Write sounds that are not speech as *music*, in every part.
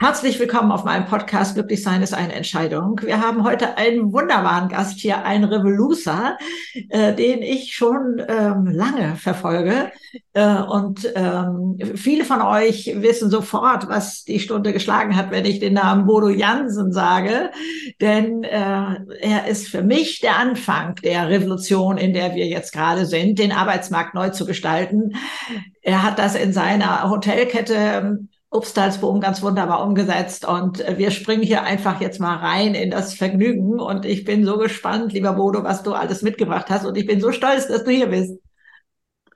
Herzlich willkommen auf meinem Podcast Glücklich sein ist eine Entscheidung. Wir haben heute einen wunderbaren Gast hier, einen Revoluzer, äh, den ich schon ähm, lange verfolge. Äh, und ähm, viele von euch wissen sofort, was die Stunde geschlagen hat, wenn ich den Namen Bodo Jansen sage. Denn äh, er ist für mich der Anfang der Revolution, in der wir jetzt gerade sind, den Arbeitsmarkt neu zu gestalten. Er hat das in seiner Hotelkette ähm, Obstalsboom ganz wunderbar umgesetzt und äh, wir springen hier einfach jetzt mal rein in das Vergnügen und ich bin so gespannt, lieber Bodo, was du alles mitgebracht hast und ich bin so stolz, dass du hier bist.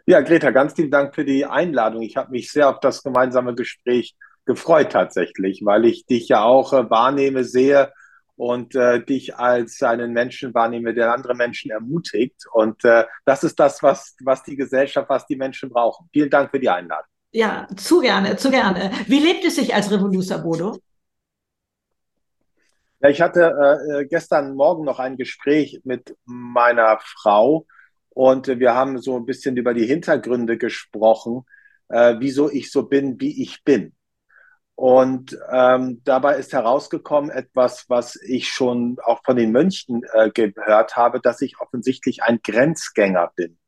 Ja, Greta, ganz vielen Dank für die Einladung. Ich habe mich sehr auf das gemeinsame Gespräch gefreut tatsächlich, weil ich dich ja auch äh, wahrnehme, sehe und äh, dich als einen Menschen wahrnehme, der andere Menschen ermutigt. Und äh, das ist das, was, was die Gesellschaft, was die Menschen brauchen. Vielen Dank für die Einladung. Ja, zu gerne, zu gerne. Wie lebt es sich als Revoluzer, Bodo? Ja, ich hatte äh, gestern Morgen noch ein Gespräch mit meiner Frau und wir haben so ein bisschen über die Hintergründe gesprochen, äh, wieso ich so bin, wie ich bin. Und ähm, dabei ist herausgekommen etwas, was ich schon auch von den Mönchen äh, gehört habe, dass ich offensichtlich ein Grenzgänger bin.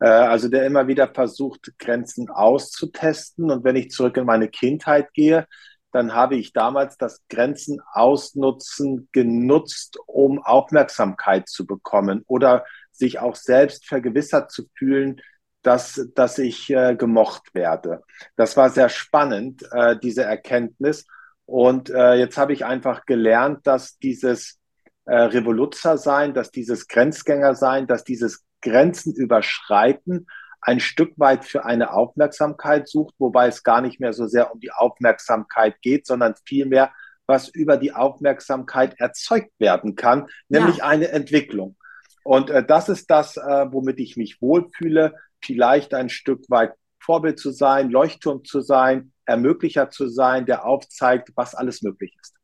Äh, also der immer wieder versucht, Grenzen auszutesten. Und wenn ich zurück in meine Kindheit gehe, dann habe ich damals das Grenzen ausnutzen genutzt, um Aufmerksamkeit zu bekommen oder sich auch selbst vergewissert zu fühlen, dass, dass ich äh, gemocht werde. Das war sehr spannend, äh, diese Erkenntnis. Und äh, jetzt habe ich einfach gelernt, dass dieses äh, Revoluzer sein, dass dieses Grenzgänger sein, dass dieses Grenzen überschreiten, ein Stück weit für eine Aufmerksamkeit sucht, wobei es gar nicht mehr so sehr um die Aufmerksamkeit geht, sondern vielmehr, was über die Aufmerksamkeit erzeugt werden kann, nämlich ja. eine Entwicklung. Und äh, das ist das, äh, womit ich mich wohlfühle, vielleicht ein Stück weit Vorbild zu sein, Leuchtturm zu sein, Ermöglicher zu sein, der aufzeigt, was alles möglich ist.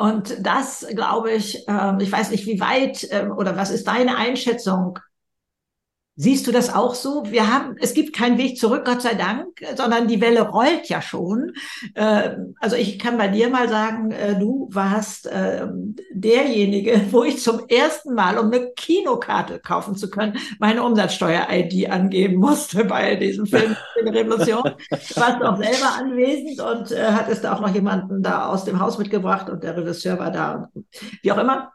Und das, glaube ich, äh, ich weiß nicht, wie weit äh, oder was ist deine Einschätzung? Siehst du das auch so? Wir haben, es gibt keinen Weg zurück, Gott sei Dank, sondern die Welle rollt ja schon. Äh, also ich kann bei dir mal sagen, äh, du warst äh, derjenige, *laughs* wo ich zum ersten Mal, um eine Kinokarte kaufen zu können, meine Umsatzsteuer-ID angeben musste *laughs* bei diesem Film *laughs* Revolution. Warst auch selber anwesend und äh, hattest auch noch jemanden da aus dem Haus mitgebracht und der Regisseur war da. Wie auch immer.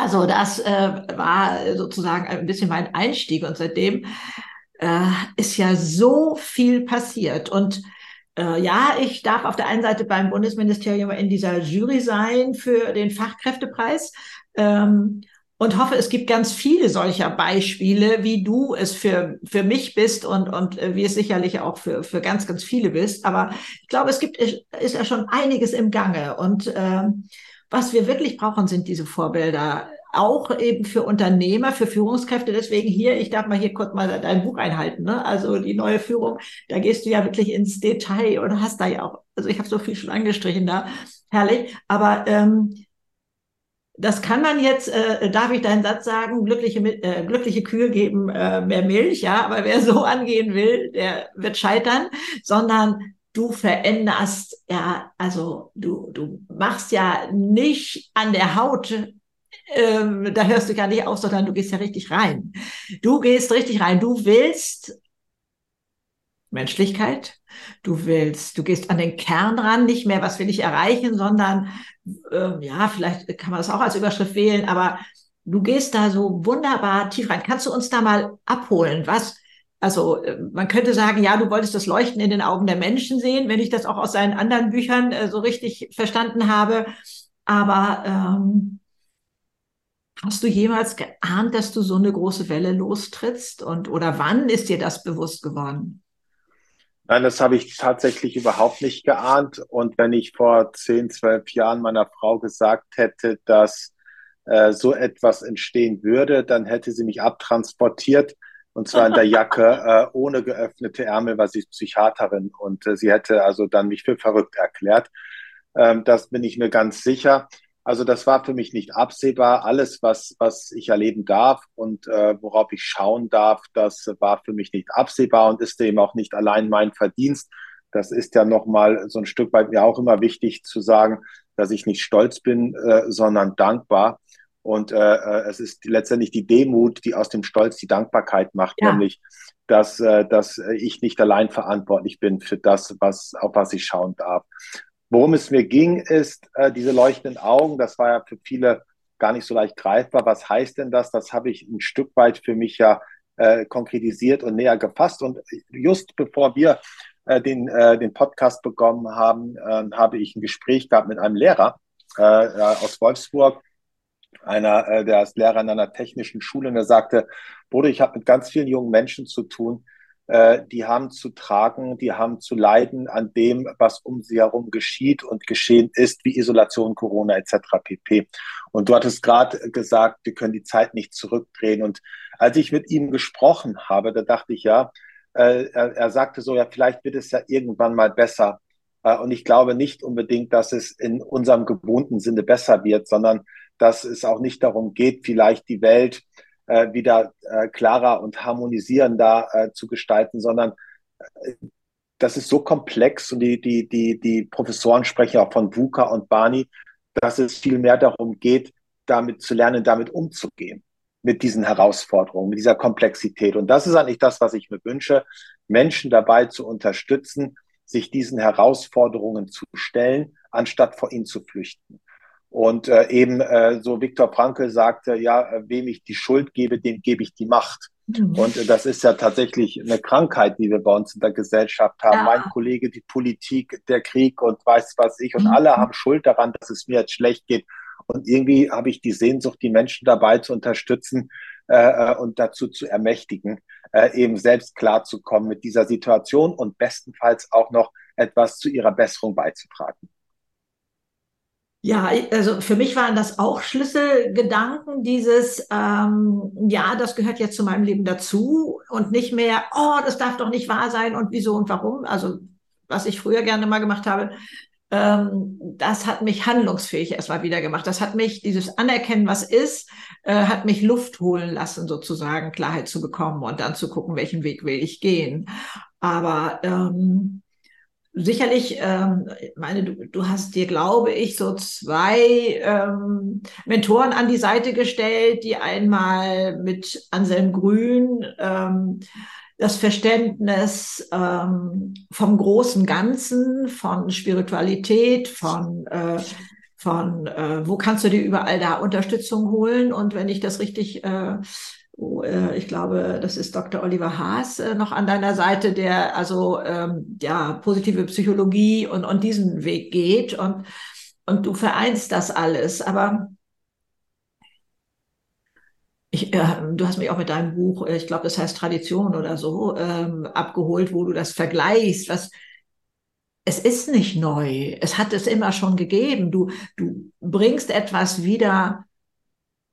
Also das äh, war sozusagen ein bisschen mein Einstieg und seitdem äh, ist ja so viel passiert und äh, ja, ich darf auf der einen Seite beim Bundesministerium in dieser Jury sein für den Fachkräftepreis ähm, und hoffe, es gibt ganz viele solcher Beispiele, wie du es für, für mich bist und, und äh, wie es sicherlich auch für, für ganz, ganz viele bist. Aber ich glaube, es gibt, ist ja schon einiges im Gange und ähm, was wir wirklich brauchen, sind diese Vorbilder. Auch eben für Unternehmer, für Führungskräfte. Deswegen hier, ich darf mal hier kurz mal dein Buch einhalten. Ne? Also die neue Führung, da gehst du ja wirklich ins Detail und hast da ja auch, also ich habe so viel schon angestrichen da. Herrlich. Aber ähm, das kann man jetzt, äh, darf ich deinen Satz sagen, glückliche, äh, glückliche Kühe geben äh, mehr Milch, ja, aber wer so *laughs* angehen will, der wird scheitern, sondern du veränderst ja, also du, du machst ja nicht an der Haut, ähm, da hörst du gar nicht auf, sondern du gehst ja richtig rein. Du gehst richtig rein. Du willst Menschlichkeit. Du willst, du gehst an den Kern ran, nicht mehr, was will ich erreichen, sondern ähm, ja, vielleicht kann man das auch als Überschrift wählen, aber du gehst da so wunderbar tief rein. Kannst du uns da mal abholen? Was, also äh, man könnte sagen, ja, du wolltest das Leuchten in den Augen der Menschen sehen, wenn ich das auch aus seinen anderen Büchern äh, so richtig verstanden habe. Aber ähm, hast du jemals geahnt, dass du so eine große Welle lostrittst? Und oder wann ist dir das bewusst geworden? Nein, das habe ich tatsächlich überhaupt nicht geahnt. Und wenn ich vor zehn, zwölf Jahren meiner Frau gesagt hätte, dass äh, so etwas entstehen würde, dann hätte sie mich abtransportiert und zwar in der Jacke *laughs* äh, ohne geöffnete Ärmel, weil sie ist Psychiaterin und äh, sie hätte also dann mich für verrückt erklärt. Ähm, das bin ich mir ganz sicher. Also das war für mich nicht absehbar. Alles, was, was ich erleben darf und äh, worauf ich schauen darf, das war für mich nicht absehbar und ist eben auch nicht allein mein Verdienst, Das ist ja nochmal so ein Stück weit mir auch immer wichtig zu sagen, dass ich nicht stolz bin, äh, sondern dankbar. Und äh, äh es ist letztendlich die Demut, die aus dem Stolz die Dankbarkeit macht, ja. nämlich, dass, äh, dass ich nicht allein verantwortlich bin für das, was, auf was ich schauen darf. Worum es mir ging, ist äh, diese leuchtenden Augen. Das war ja für viele gar nicht so leicht greifbar. Was heißt denn das? Das habe ich ein Stück weit für mich ja äh, konkretisiert und näher gefasst. Und just bevor wir äh, den, äh, den Podcast bekommen haben, äh, habe ich ein Gespräch gehabt mit einem Lehrer äh, aus Wolfsburg, einer, äh, der ist Lehrer in einer technischen Schule, und er sagte, Bruder, ich habe mit ganz vielen jungen Menschen zu tun, äh, die haben zu tragen, die haben zu leiden an dem, was um sie herum geschieht und geschehen ist, wie Isolation, Corona etc. pp. Und du hattest gerade gesagt, wir können die Zeit nicht zurückdrehen. Und als ich mit ihm gesprochen habe, da dachte ich, ja, äh, er, er sagte so, ja, vielleicht wird es ja irgendwann mal besser. Äh, und ich glaube nicht unbedingt, dass es in unserem gewohnten Sinne besser wird, sondern dass es auch nicht darum geht, vielleicht die Welt äh, wieder äh, klarer und harmonisierender äh, zu gestalten, sondern äh, das ist so komplex und die, die, die, die Professoren sprechen auch von VUCA und Barney, dass es viel mehr darum geht, damit zu lernen, damit umzugehen, mit diesen Herausforderungen, mit dieser Komplexität. Und das ist eigentlich das, was ich mir wünsche, Menschen dabei zu unterstützen, sich diesen Herausforderungen zu stellen, anstatt vor ihnen zu flüchten. Und äh, eben äh, so Viktor Frankl sagte, ja, äh, wem ich die Schuld gebe, dem gebe ich die Macht. Mhm. Und äh, das ist ja tatsächlich eine Krankheit, die wir bei uns in der Gesellschaft haben. Ja. Mein Kollege, die Politik, der Krieg und weiß was ich. Und mhm. alle haben Schuld daran, dass es mir jetzt schlecht geht. Und irgendwie habe ich die Sehnsucht, die Menschen dabei zu unterstützen äh, äh und dazu zu ermächtigen, äh, eben selbst klarzukommen mit dieser Situation und bestenfalls auch noch etwas zu ihrer Besserung beizutragen. Ja, also für mich waren das auch Schlüsselgedanken, dieses, ähm, ja, das gehört jetzt zu meinem Leben dazu und nicht mehr, oh, das darf doch nicht wahr sein und wieso und warum. Also was ich früher gerne mal gemacht habe, ähm, das hat mich handlungsfähig erstmal wieder gemacht. Das hat mich, dieses Anerkennen, was ist, äh, hat mich Luft holen lassen, sozusagen Klarheit zu bekommen und dann zu gucken, welchen Weg will ich gehen. Aber ähm, sicherlich, ähm, meine, du, du hast dir, glaube ich, so zwei ähm, Mentoren an die Seite gestellt, die einmal mit Anselm Grün ähm, das Verständnis ähm, vom großen Ganzen, von Spiritualität, von äh, von äh, wo kannst du dir überall da Unterstützung holen? Und wenn ich das richtig äh, ich glaube, das ist Dr. Oliver Haas äh, noch an deiner Seite, der also ähm, ja positive Psychologie und, und diesen Weg geht und, und du vereinst das alles. Aber ich, äh, du hast mich auch mit deinem Buch, äh, ich glaube, das heißt Tradition oder so, ähm, abgeholt, wo du das vergleichst, was es ist nicht neu. Es hat es immer schon gegeben. Du, du bringst etwas wieder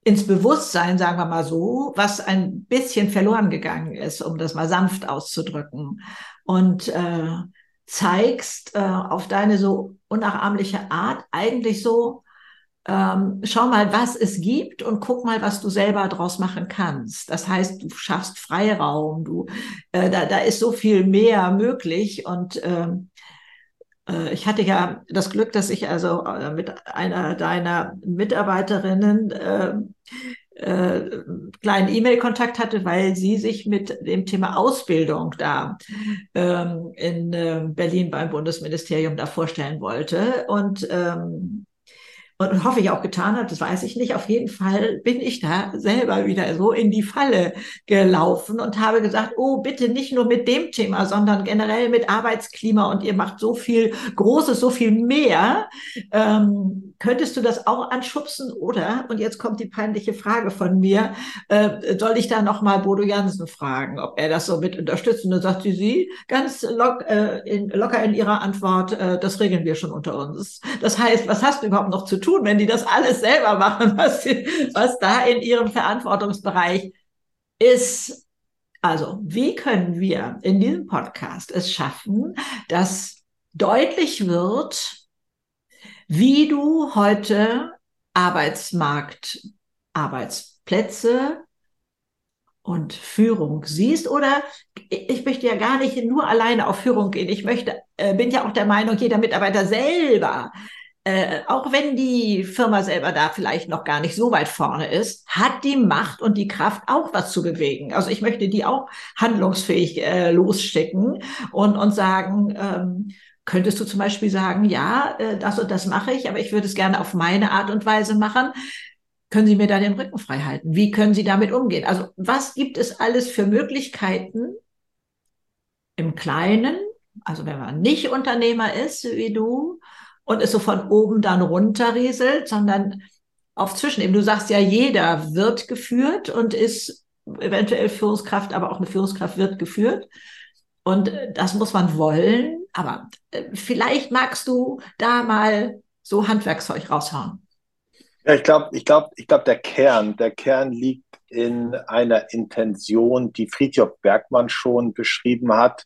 ins Bewusstsein, sagen wir mal so, was ein bisschen verloren gegangen ist, um das mal sanft auszudrücken. Und äh, zeigst äh, auf deine so unnachahmliche Art eigentlich so, ähm, schau mal, was es gibt und guck mal, was du selber draus machen kannst. Das heißt, du schaffst Freiraum, du, äh, da, da ist so viel mehr möglich und ähm, äh, ich hatte ja das Glück, dass ich also äh, mit einer deiner Mitarbeiterinnen äh, äh, kleinen E-Mail-Kontakt hatte, weil sie sich mit dem Thema Ausbildung da ähm, in äh, Berlin beim Bundesministerium da vorstellen wollte. Und ähm, und hoffe ich auch getan hat, das weiß ich nicht. Auf jeden Fall bin ich da selber wieder so in die Falle gelaufen und habe gesagt, oh, bitte nicht nur mit dem Thema, sondern generell mit Arbeitsklima und ihr macht so viel Großes, so viel mehr. Ähm, könntest du das auch anschubsen oder, und jetzt kommt die peinliche Frage von mir, äh, soll ich da nochmal Bodo Jansen fragen, ob er das so mit unterstützt? Und dann sagt sie, sie ganz lock, äh, in, locker in ihrer Antwort, äh, das regeln wir schon unter uns. Das heißt, was hast du überhaupt noch zu tun? wenn die das alles selber machen, *laughs* was, was da in ihrem Verantwortungsbereich ist. Also, wie können wir in diesem Podcast es schaffen, dass deutlich wird, wie du heute Arbeitsmarkt, Arbeitsplätze und Führung siehst oder ich möchte ja gar nicht nur alleine auf Führung gehen. Ich möchte, äh, bin ja auch der Meinung, jeder Mitarbeiter selber, äh, auch wenn die Firma selber da vielleicht noch gar nicht so weit vorne ist, hat die Macht und die Kraft auch was zu bewegen. Also ich möchte die auch handlungsfähig äh, losschicken und, und sagen, ähm, könntest du zum Beispiel sagen, ja, äh, das und das mache ich, aber ich würde es gerne auf meine Art und Weise machen können Sie mir da den Rücken frei halten? Wie können Sie damit umgehen? Also was gibt es alles für Möglichkeiten im Kleinen, also wenn man nicht Unternehmer ist wie du und es so von oben dann runterrieselt, sondern auf Zwischenebene. Du sagst ja, jeder wird geführt und ist eventuell Führungskraft, aber auch eine Führungskraft wird geführt. Und das muss man wollen. Aber äh, vielleicht magst du da mal so Handwerkszeug raushauen. Ja, ich glaube, ich glaube, ich glaube, der Kern, der Kern liegt in einer Intention, die Friedhof Bergmann schon beschrieben hat,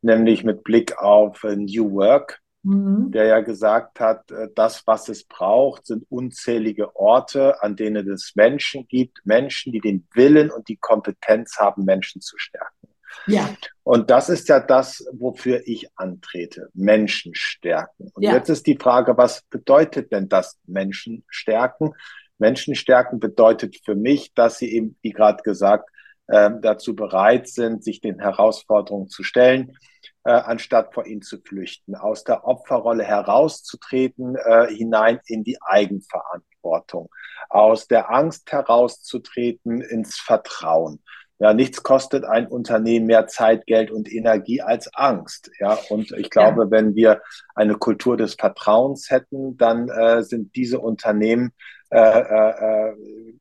nämlich mit Blick auf New Work, mhm. der ja gesagt hat, äh, das, was es braucht, sind unzählige Orte, an denen es Menschen gibt, Menschen, die den Willen und die Kompetenz haben, Menschen zu stärken. Ja. Und das ist ja das, wofür ich antrete. Menschen stärken. Und ja. jetzt ist die Frage, was bedeutet denn das Menschen stärken? Menschen stärken bedeutet für mich, dass sie eben, wie gerade gesagt, äh, dazu bereit sind, sich den Herausforderungen zu stellen, äh, anstatt vor ihnen zu flüchten, aus der Opferrolle herauszutreten, äh, hinein in die Eigenverantwortung, aus der Angst herauszutreten ins Vertrauen ja, nichts kostet ein Unternehmen mehr Zeit, Geld und Energie als Angst. Ja, und ich glaube, ja. wenn wir eine Kultur des Vertrauens hätten, dann äh, sind diese Unternehmen äh, äh,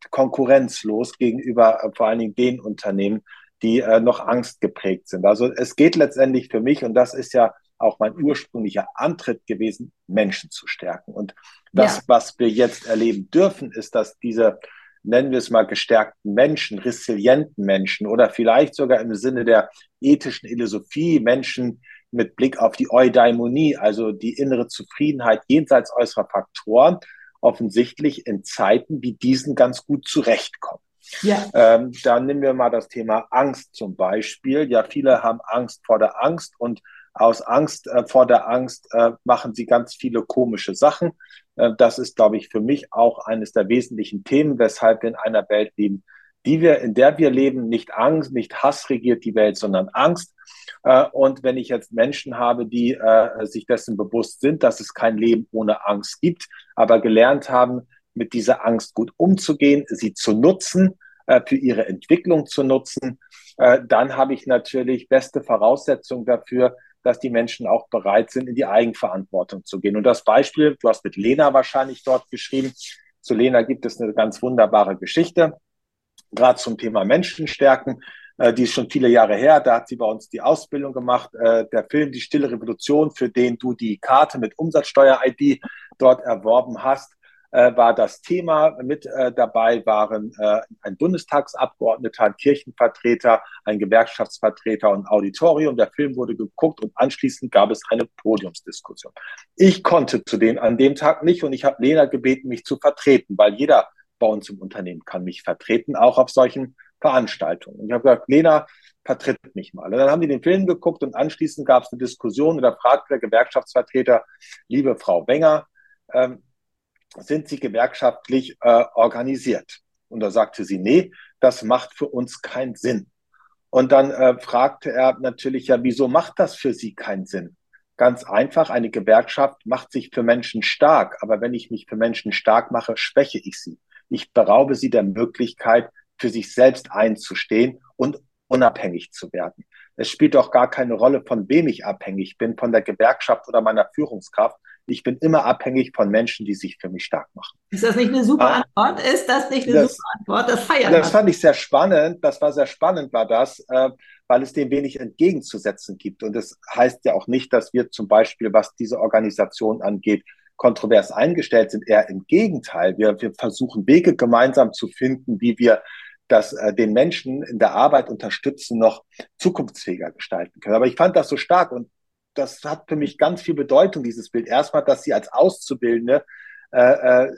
konkurrenzlos gegenüber äh, vor allen Dingen den Unternehmen, die äh, noch Angst geprägt sind. Also es geht letztendlich für mich, und das ist ja auch mein ursprünglicher Antritt gewesen, Menschen zu stärken. Und das, ja. was wir jetzt erleben dürfen, ist, dass diese nennen wir es mal, gestärkten Menschen, resilienten Menschen oder vielleicht sogar im Sinne der ethischen Philosophie Menschen mit Blick auf die Eudaimonie, also die innere Zufriedenheit jenseits äußerer Faktoren, offensichtlich in Zeiten wie diesen ganz gut zurechtkommen. Ja. Ähm, da nehmen wir mal das Thema Angst zum Beispiel. Ja, viele haben Angst vor der Angst und aus Angst äh, vor der Angst äh, machen sie ganz viele komische Sachen. Äh, das ist, glaube ich, für mich auch eines der wesentlichen Themen, weshalb wir in einer Welt leben, die wir, in der wir leben, nicht Angst, nicht Hass regiert die Welt, sondern Angst. Äh, und wenn ich jetzt Menschen habe, die äh, sich dessen bewusst sind, dass es kein Leben ohne Angst gibt, aber gelernt haben, mit dieser Angst gut umzugehen, sie zu nutzen, für ihre Entwicklung zu nutzen, dann habe ich natürlich beste Voraussetzungen dafür, dass die Menschen auch bereit sind, in die Eigenverantwortung zu gehen. Und das Beispiel, du hast mit Lena wahrscheinlich dort geschrieben. Zu Lena gibt es eine ganz wunderbare Geschichte, gerade zum Thema Menschenstärken. Äh, die ist schon viele Jahre her. Da hat sie bei uns die Ausbildung gemacht. Äh, der Film Die Stille Revolution, für den du die Karte mit Umsatzsteuer-ID dort erworben hast, äh, war das Thema. Mit äh, dabei waren äh, ein Bundestagsabgeordneter, ein Kirchenvertreter, ein Gewerkschaftsvertreter und Auditorium. Der Film wurde geguckt und anschließend gab es eine Podiumsdiskussion. Ich konnte zu den an dem Tag nicht und ich habe Lena gebeten, mich zu vertreten, weil jeder bei uns im Unternehmen kann mich vertreten, auch auf solchen Veranstaltungen. Und ich habe gesagt, Lena, vertritt mich mal. Und dann haben die den Film geguckt und anschließend gab es eine Diskussion und da fragte der Gewerkschaftsvertreter, liebe Frau Wenger, ähm, sind Sie gewerkschaftlich äh, organisiert? Und da sagte sie, nee, das macht für uns keinen Sinn. Und dann äh, fragte er natürlich ja, wieso macht das für Sie keinen Sinn? Ganz einfach, eine Gewerkschaft macht sich für Menschen stark, aber wenn ich mich für Menschen stark mache, schwäche ich sie. Ich beraube sie der Möglichkeit, für sich selbst einzustehen und unabhängig zu werden. Es spielt doch gar keine Rolle, von wem ich abhängig bin, von der Gewerkschaft oder meiner Führungskraft, ich bin immer abhängig von Menschen, die sich für mich stark machen. Ist das nicht eine super ah. Antwort? Ist das nicht eine das, super Antwort? Das feiert Das fand ich sehr spannend. Das war sehr spannend, war das, äh, weil es dem wenig entgegenzusetzen gibt. Und das heißt ja auch nicht, dass wir zum Beispiel, was diese Organisation angeht, kontrovers eingestellt sind. Eher im Gegenteil. Wir, wir versuchen Wege gemeinsam zu finden, wie wir das äh, den Menschen in der Arbeit unterstützen, noch zukunftsfähiger gestalten können. Aber ich fand das so stark und das hat für mich ganz viel Bedeutung, dieses Bild. Erstmal, dass sie als Auszubildende äh, äh,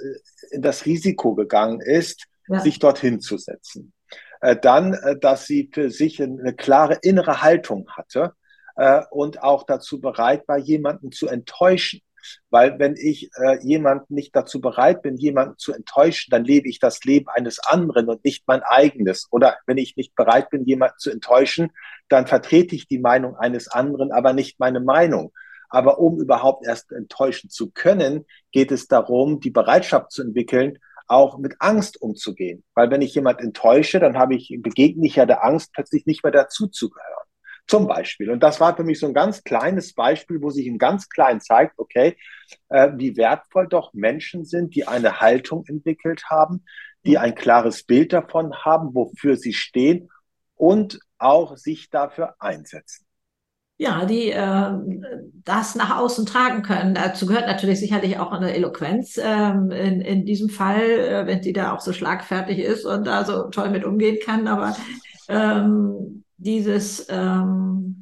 in das Risiko gegangen ist, ja. sich dorthin zu setzen. Äh, dann, äh, dass sie für sich eine klare innere Haltung hatte äh, und auch dazu bereit war, jemanden zu enttäuschen. Weil wenn ich äh, jemanden nicht dazu bereit bin, jemanden zu enttäuschen, dann lebe ich das Leben eines anderen und nicht mein eigenes. Oder wenn ich nicht bereit bin, jemanden zu enttäuschen, dann vertrete ich die Meinung eines anderen, aber nicht meine Meinung. Aber um überhaupt erst enttäuschen zu können, geht es darum, die Bereitschaft zu entwickeln, auch mit Angst umzugehen. Weil wenn ich jemand enttäusche, dann habe ich, begegne ich ja der Angst, plötzlich nicht mehr dazuzugehören. Zum Beispiel. Und das war für mich so ein ganz kleines Beispiel, wo sich im ganz klein zeigt, okay, äh, wie wertvoll doch Menschen sind, die eine Haltung entwickelt haben, die ein klares Bild davon haben, wofür sie stehen und auch sich dafür einsetzen ja, die äh, das nach außen tragen können. Dazu gehört natürlich sicherlich auch eine Eloquenz ähm, in, in diesem Fall, äh, wenn sie da auch so schlagfertig ist und da so toll mit umgehen kann. Aber ähm, dieses, ähm,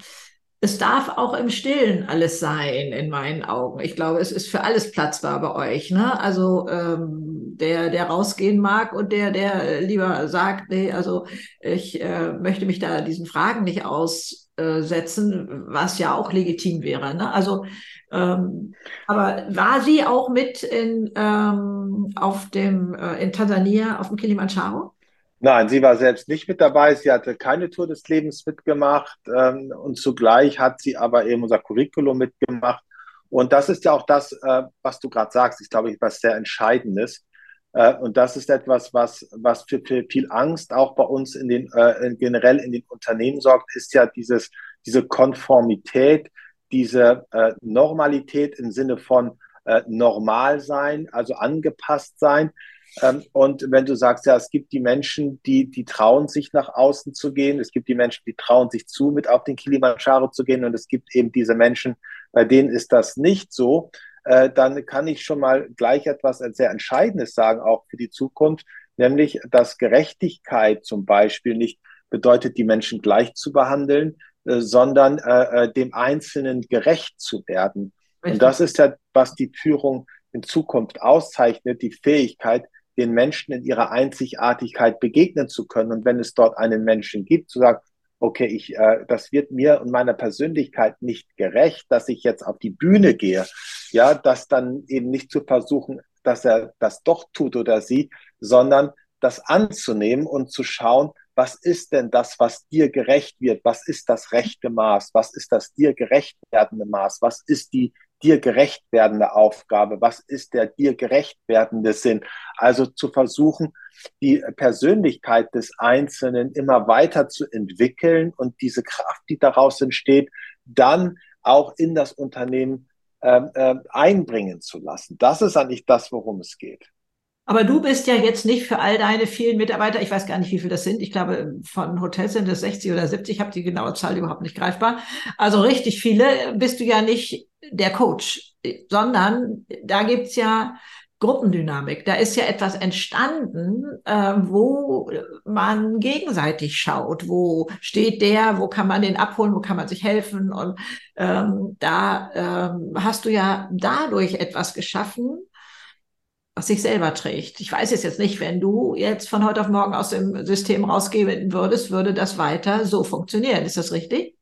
es darf auch im Stillen alles sein, in meinen Augen. Ich glaube, es ist für alles platzbar bei euch. Ne? Also ähm, der, der rausgehen mag und der, der lieber sagt, nee, also ich äh, möchte mich da diesen Fragen nicht aus äh, setzen, was ja auch legitim wäre. Ne? Also, ähm, aber war sie auch mit in, ähm, auf dem, äh, in Tansania auf dem Kilimanjaro? Nein, sie war selbst nicht mit dabei. Sie hatte keine Tour des Lebens mitgemacht ähm, und zugleich hat sie aber eben unser Curriculum mitgemacht. Und das ist ja auch das, äh, was du gerade sagst, ist, glaube ich, was sehr Entscheidendes. Äh, und das ist etwas, was, was für, für viel Angst auch bei uns in den, äh, generell in den Unternehmen sorgt, ist ja dieses, diese Konformität, diese äh, Normalität im Sinne von äh, normal sein, also angepasst sein. Ähm, und wenn du sagst, ja, es gibt die Menschen, die, die trauen sich nach außen zu gehen, es gibt die Menschen, die trauen sich zu, mit auf den Kilimanjaro zu gehen, und es gibt eben diese Menschen, bei denen ist das nicht so, äh, dann kann ich schon mal gleich etwas sehr Entscheidendes sagen, auch für die Zukunft, nämlich, dass Gerechtigkeit zum Beispiel nicht bedeutet, die Menschen gleich zu behandeln, äh, sondern äh, äh, dem Einzelnen gerecht zu werden. Richtig. Und das ist ja, was die Führung in Zukunft auszeichnet, die Fähigkeit, den Menschen in ihrer Einzigartigkeit begegnen zu können. Und wenn es dort einen Menschen gibt, zu sagen, okay, ich, äh, das wird mir und meiner Persönlichkeit nicht gerecht, dass ich jetzt auf die Bühne gehe, ja, das dann eben nicht zu versuchen, dass er das doch tut oder sie, sondern das anzunehmen und zu schauen, was ist denn das, was dir gerecht wird? Was ist das rechte Maß? Was ist das dir gerecht werdende Maß? Was ist die dir gerecht werdende Aufgabe? Was ist der dir gerecht werdende Sinn? Also zu versuchen, die Persönlichkeit des Einzelnen immer weiter zu entwickeln und diese Kraft, die daraus entsteht, dann auch in das Unternehmen äh, äh, einbringen zu lassen. Das ist eigentlich das, worum es geht. Aber du bist ja jetzt nicht für all deine vielen Mitarbeiter, ich weiß gar nicht, wie viele das sind. Ich glaube, von Hotels sind es 60 oder 70. Ich habe die genaue Zahl überhaupt nicht greifbar. Also richtig viele bist du ja nicht der Coach, sondern da gibt's ja Gruppendynamik. Da ist ja etwas entstanden, äh, wo man gegenseitig schaut. Wo steht der? Wo kann man den abholen? Wo kann man sich helfen? Und ähm, da ähm, hast du ja dadurch etwas geschaffen, was sich selber trägt. Ich weiß es jetzt nicht, wenn du jetzt von heute auf morgen aus dem System rausgehen würdest, würde das weiter so funktionieren. Ist das richtig?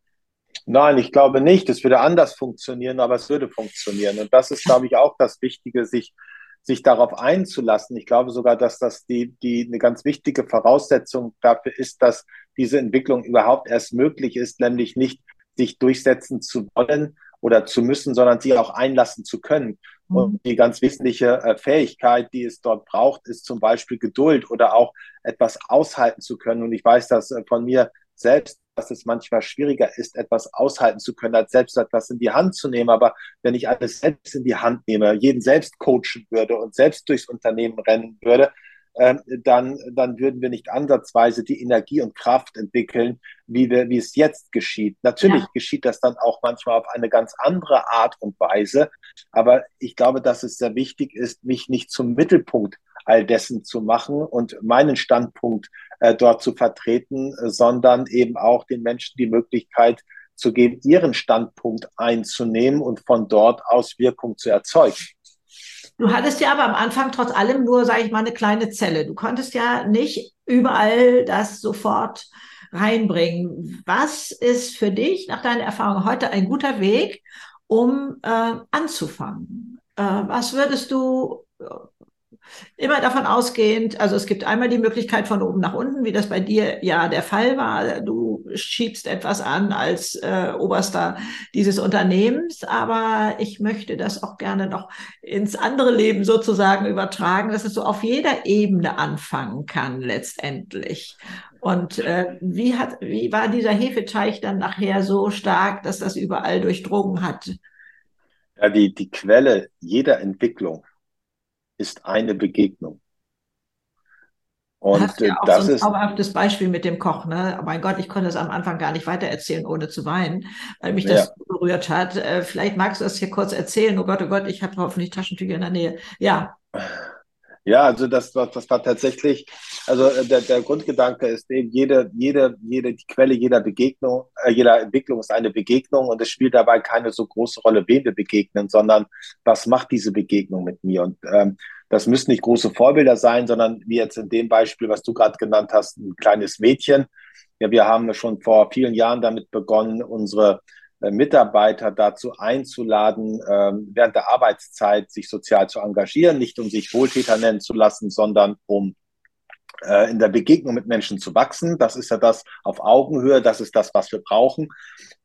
Nein, ich glaube nicht. Es würde anders funktionieren, aber es würde funktionieren. Und das ist, glaube ich, auch das Wichtige, sich, sich darauf einzulassen. Ich glaube sogar, dass das die, die eine ganz wichtige Voraussetzung dafür ist, dass diese Entwicklung überhaupt erst möglich ist, nämlich nicht sich durchsetzen zu wollen oder zu müssen, sondern sie auch einlassen zu können. Und mhm. die ganz wesentliche äh, Fähigkeit, die es dort braucht, ist zum Beispiel Geduld oder auch etwas aushalten zu können. Und ich weiß das äh, von mir selbst, dass es manchmal schwieriger ist, etwas aushalten zu können, als selbst etwas in die Hand zu nehmen. Aber wenn ich alles selbst in die Hand nehme, jeden selbst coachen würde und selbst durchs Unternehmen rennen würde, ähm, dann, dann würden wir nicht ansatzweise die Energie und Kraft entwickeln, wie, wir, wie es jetzt geschieht. Natürlich ja. geschieht das dann auch manchmal auf eine ganz andere Art und Weise, aber ich glaube, dass es sehr wichtig ist, mich nicht zum Mittelpunkt all dessen zu machen und meinen Standpunkt äh, dort zu vertreten, sondern eben auch den Menschen die Möglichkeit zu geben, ihren Standpunkt einzunehmen und von dort aus Wirkung zu erzeugen. Du hattest ja aber am Anfang trotz allem nur, sage ich mal, eine kleine Zelle. Du konntest ja nicht überall das sofort reinbringen. Was ist für dich nach deiner Erfahrung heute ein guter Weg, um äh, anzufangen? Äh, was würdest du Immer davon ausgehend, also es gibt einmal die Möglichkeit von oben nach unten, wie das bei dir ja der Fall war. Du schiebst etwas an als äh, Oberster dieses Unternehmens, aber ich möchte das auch gerne noch ins andere Leben sozusagen übertragen, dass es so auf jeder Ebene anfangen kann letztendlich. Und äh, wie hat, wie war dieser Hefeteich dann nachher so stark, dass das überall durchdrungen hat? Ja, die, die Quelle jeder Entwicklung ist eine Begegnung. Und Hast ja auch das so ein zauberhaftes Beispiel mit dem Koch, ne? Mein Gott, ich konnte es am Anfang gar nicht weitererzählen, ohne zu weinen, weil mich das ja. berührt hat. Äh, vielleicht magst du das hier kurz erzählen. Oh Gott, oh Gott, ich habe hoffentlich Taschentücher in der Nähe. Ja. *sighs* Ja, also das, das war tatsächlich, also äh, der, der Grundgedanke ist eben, jede, jede, jede, die Quelle jeder Begegnung, äh, jeder Entwicklung ist eine Begegnung und es spielt dabei keine so große Rolle, wem wir begegnen, sondern was macht diese Begegnung mit mir? Und ähm, das müssen nicht große Vorbilder sein, sondern wie jetzt in dem Beispiel, was du gerade genannt hast, ein kleines Mädchen. Ja, wir haben schon vor vielen Jahren damit begonnen, unsere Mitarbeiter dazu einzuladen, ähm, während der Arbeitszeit sich sozial zu engagieren, nicht um sich Wohltäter nennen zu lassen, sondern um äh, in der Begegnung mit Menschen zu wachsen. Das ist ja das auf Augenhöhe, das ist das, was wir brauchen.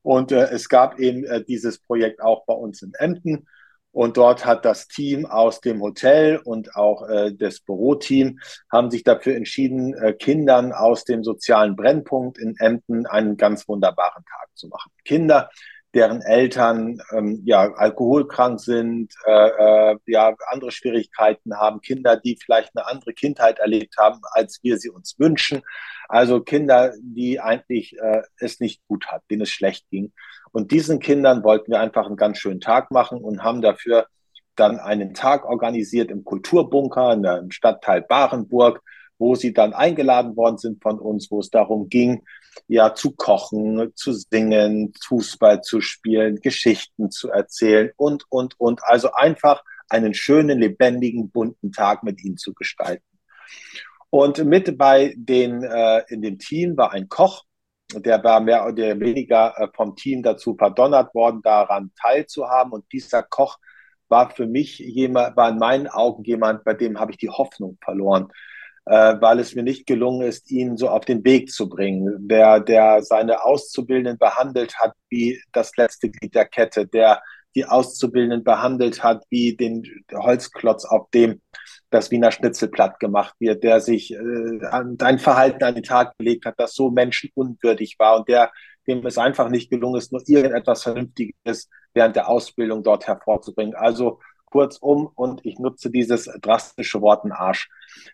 Und äh, es gab eben dieses Projekt auch bei uns in Emden. Und dort hat das Team aus dem Hotel und auch äh, das Büroteam haben sich dafür entschieden, äh, Kindern aus dem sozialen Brennpunkt in Emden einen ganz wunderbaren Tag zu machen. Kinder, deren Eltern ähm, ja alkoholkrank sind, äh, äh, ja andere Schwierigkeiten haben, Kinder, die vielleicht eine andere Kindheit erlebt haben, als wir sie uns wünschen. Also Kinder, die eigentlich äh, es nicht gut hat, denen es schlecht ging. Und diesen Kindern wollten wir einfach einen ganz schönen Tag machen und haben dafür dann einen Tag organisiert im Kulturbunker in im Stadtteil Barenburg, wo sie dann eingeladen worden sind von uns, wo es darum ging, ja, zu kochen, zu singen, Fußball zu spielen, Geschichten zu erzählen und, und, und. Also einfach einen schönen, lebendigen, bunten Tag mit ihnen zu gestalten. Und mit bei den, äh, in dem Team war ein Koch, der war mehr oder weniger äh, vom Team dazu verdonnert worden, daran teilzuhaben. Und dieser Koch war für mich jemand, war in meinen Augen jemand, bei dem habe ich die Hoffnung verloren, äh, weil es mir nicht gelungen ist, ihn so auf den Weg zu bringen. Der, der seine Auszubildenden behandelt hat wie das letzte Glied der Kette, der die Auszubildenden behandelt hat wie den Holzklotz, auf dem das Wiener Schnitzel platt gemacht wird, der sich äh, ein Verhalten an den Tag gelegt hat, das so menschenunwürdig war und der dem es einfach nicht gelungen ist, nur irgendetwas Vernünftiges während der Ausbildung dort hervorzubringen. Also kurzum, und ich nutze dieses drastische Wort ein Arsch.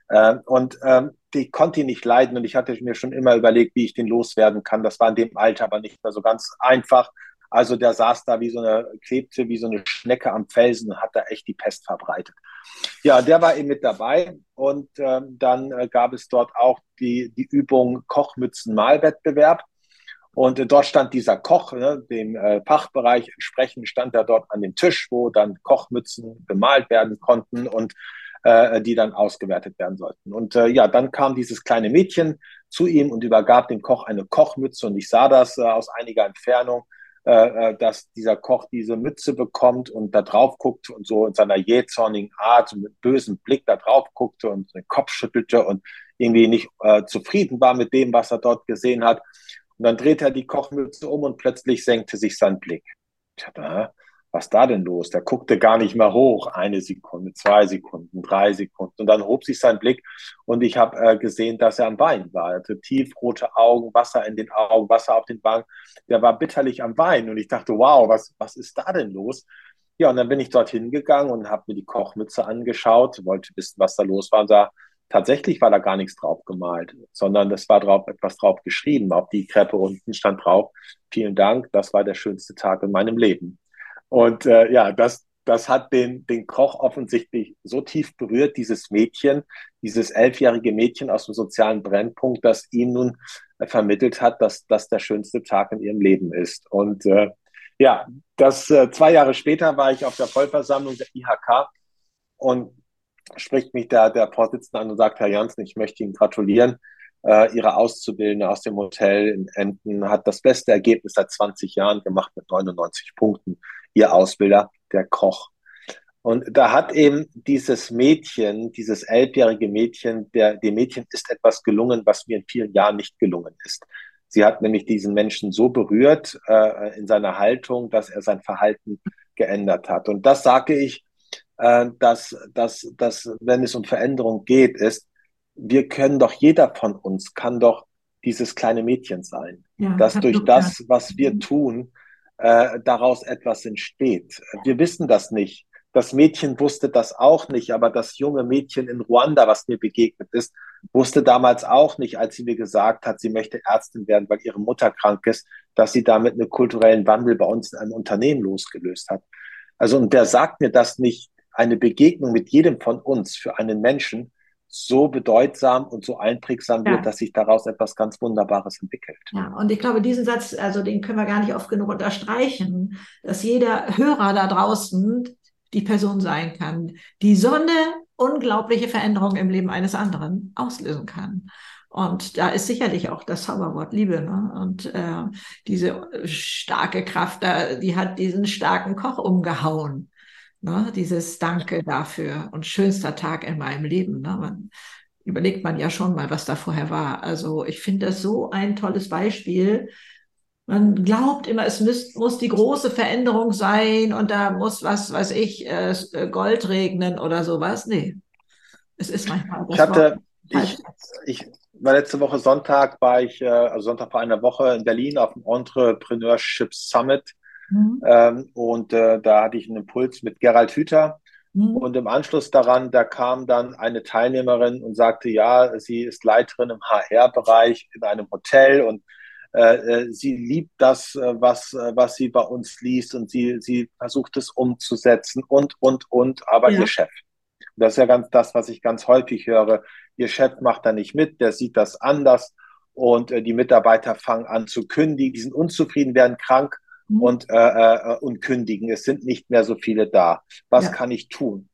Äh, und ähm, ich konnte ihn nicht leiden und ich hatte mir schon immer überlegt, wie ich den loswerden kann. Das war in dem Alter aber nicht mehr so ganz einfach. Also der saß da wie so eine, klebte wie so eine Schnecke am Felsen und hat da echt die Pest verbreitet. Ja, der war eben mit dabei und ähm, dann äh, gab es dort auch die, die Übung Kochmützen-Malwettbewerb. Und dort stand dieser Koch, ne, dem äh, Fachbereich entsprechend, stand er dort an dem Tisch, wo dann Kochmützen bemalt werden konnten und äh, die dann ausgewertet werden sollten. Und äh, ja, dann kam dieses kleine Mädchen zu ihm und übergab dem Koch eine Kochmütze und ich sah das äh, aus einiger Entfernung äh, äh, dass dieser Koch diese Mütze bekommt und da drauf guckt und so in seiner jähzornigen Art mit bösem Blick da drauf guckte und den Kopf schüttelte und irgendwie nicht äh, zufrieden war mit dem, was er dort gesehen hat. Und dann dreht er die Kochmütze um und plötzlich senkte sich sein Blick. Ich dachte, was da denn los? Der guckte gar nicht mehr hoch. Eine Sekunde, zwei Sekunden, drei Sekunden. Und dann hob sich sein Blick und ich habe äh, gesehen, dass er am Wein war. Er hatte tiefrote Augen, Wasser in den Augen, Wasser auf den Wangen. Der war bitterlich am Wein. Und ich dachte, wow, was, was ist da denn los? Ja, und dann bin ich dorthin gegangen und habe mir die Kochmütze angeschaut, wollte wissen, was da los war. Und da tatsächlich war da gar nichts drauf gemalt, sondern es war drauf etwas drauf geschrieben. Auf die Kreppe unten stand drauf, vielen Dank, das war der schönste Tag in meinem Leben. Und äh, ja, das, das hat den, den Koch offensichtlich so tief berührt, dieses Mädchen, dieses elfjährige Mädchen aus dem sozialen Brennpunkt, das ihm nun vermittelt hat, dass das der schönste Tag in ihrem Leben ist. Und äh, ja, das äh, zwei Jahre später war ich auf der Vollversammlung der IHK und spricht mich der, der Vorsitzende an und sagt, Herr Janssen, ich möchte Ihnen gratulieren. Äh, Ihre Auszubildende aus dem Hotel in Emden hat das beste Ergebnis seit 20 Jahren gemacht mit 99 Punkten. Ihr Ausbilder, der Koch. Und da hat eben dieses Mädchen, dieses elfjährige Mädchen, der, dem Mädchen ist etwas gelungen, was mir in vielen Jahren nicht gelungen ist. Sie hat nämlich diesen Menschen so berührt äh, in seiner Haltung, dass er sein Verhalten geändert hat. Und das sage ich, dass, dass, dass, wenn es um Veränderung geht, ist, wir können doch, jeder von uns kann doch dieses kleine Mädchen sein, ja, dass durch das, was wir mhm. tun, äh, daraus etwas entsteht. Wir wissen das nicht. Das Mädchen wusste das auch nicht, aber das junge Mädchen in Ruanda, was mir begegnet ist, wusste damals auch nicht, als sie mir gesagt hat, sie möchte Ärztin werden, weil ihre Mutter krank ist, dass sie damit einen kulturellen Wandel bei uns in einem Unternehmen losgelöst hat. Also, und der sagt mir, dass nicht eine Begegnung mit jedem von uns für einen Menschen so bedeutsam und so einprägsam wird, ja. dass sich daraus etwas ganz Wunderbares entwickelt. Ja, und ich glaube, diesen Satz, also den können wir gar nicht oft genug unterstreichen, dass jeder Hörer da draußen die Person sein kann, die so eine unglaubliche Veränderung im Leben eines anderen auslösen kann. Und da ist sicherlich auch das Zauberwort Liebe. Ne? Und äh, diese starke Kraft, da, die hat diesen starken Koch umgehauen. Ne? Dieses Danke dafür und schönster Tag in meinem Leben. Ne? Man, überlegt man ja schon mal, was da vorher war. Also ich finde das so ein tolles Beispiel, man glaubt immer, es müß, muss die große Veränderung sein und da muss was, weiß ich, äh, Gold regnen oder sowas. Nee, es ist manchmal. Ich hatte, ich, ich war letzte Woche Sonntag, war ich, äh, also Sonntag vor einer Woche in Berlin auf dem Entrepreneurship Summit. Mhm. Ähm, und äh, da hatte ich einen Impuls mit Gerald Hüther. Mhm. Und im Anschluss daran, da kam dann eine Teilnehmerin und sagte, ja, sie ist Leiterin im HR-Bereich in einem Hotel und äh, äh, sie liebt das, äh, was, was sie bei uns liest und sie, sie versucht es umzusetzen und, und, und, aber ja. ihr Chef. Das ist ja ganz das, was ich ganz häufig höre. Ihr Chef macht da nicht mit, der sieht das anders und äh, die Mitarbeiter fangen an zu kündigen, die sind unzufrieden, werden krank mhm. und, äh, äh, und kündigen. Es sind nicht mehr so viele da. Was ja. kann ich tun?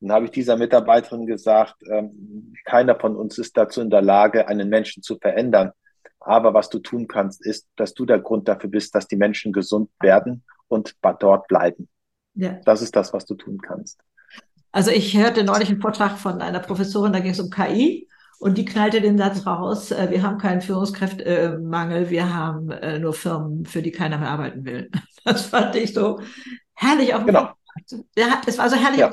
Dann habe ich dieser Mitarbeiterin gesagt, ähm, keiner von uns ist dazu in der Lage, einen Menschen zu verändern. Aber was du tun kannst, ist, dass du der Grund dafür bist, dass die Menschen gesund werden und dort bleiben. Ja. Das ist das, was du tun kannst. Also ich hörte neulich einen Vortrag von einer Professorin, da ging es um KI und die knallte den Satz raus, äh, wir haben keinen Führungskräftemangel, wir haben äh, nur Firmen, für die keiner mehr arbeiten will. *laughs* Das fand ich so herrlich auf genau. Es war so herrlich. Ja.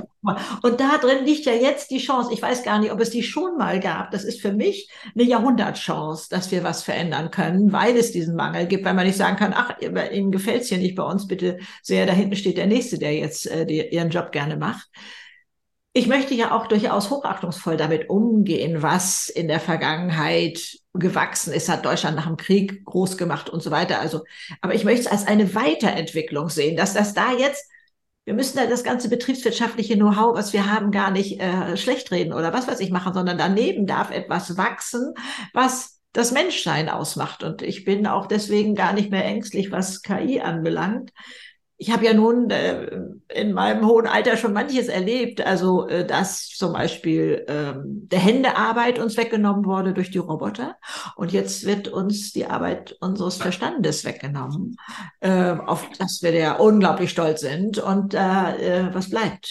Und da drin liegt ja jetzt die Chance. Ich weiß gar nicht, ob es die schon mal gab. Das ist für mich eine Jahrhundertchance, dass wir was verändern können, weil es diesen Mangel gibt, weil man nicht sagen kann, ach, Ihnen gefällt es hier nicht bei uns, bitte sehr, da hinten steht der Nächste, der jetzt äh, die, ihren Job gerne macht. Ich möchte ja auch durchaus hochachtungsvoll damit umgehen, was in der Vergangenheit gewachsen ist, hat Deutschland nach dem Krieg groß gemacht und so weiter. Also, aber ich möchte es als eine Weiterentwicklung sehen, dass das da jetzt wir müssen da das ganze betriebswirtschaftliche Know-how, was wir haben, gar nicht äh, schlecht reden oder was weiß ich machen, sondern daneben darf etwas wachsen, was das Menschsein ausmacht. Und ich bin auch deswegen gar nicht mehr ängstlich, was KI anbelangt, ich habe ja nun äh, in meinem hohen Alter schon manches erlebt, also äh, dass zum Beispiel ähm, der Händearbeit uns weggenommen wurde durch die Roboter und jetzt wird uns die Arbeit unseres Verstandes weggenommen, äh, auf das wir ja unglaublich stolz sind. Und äh, was bleibt?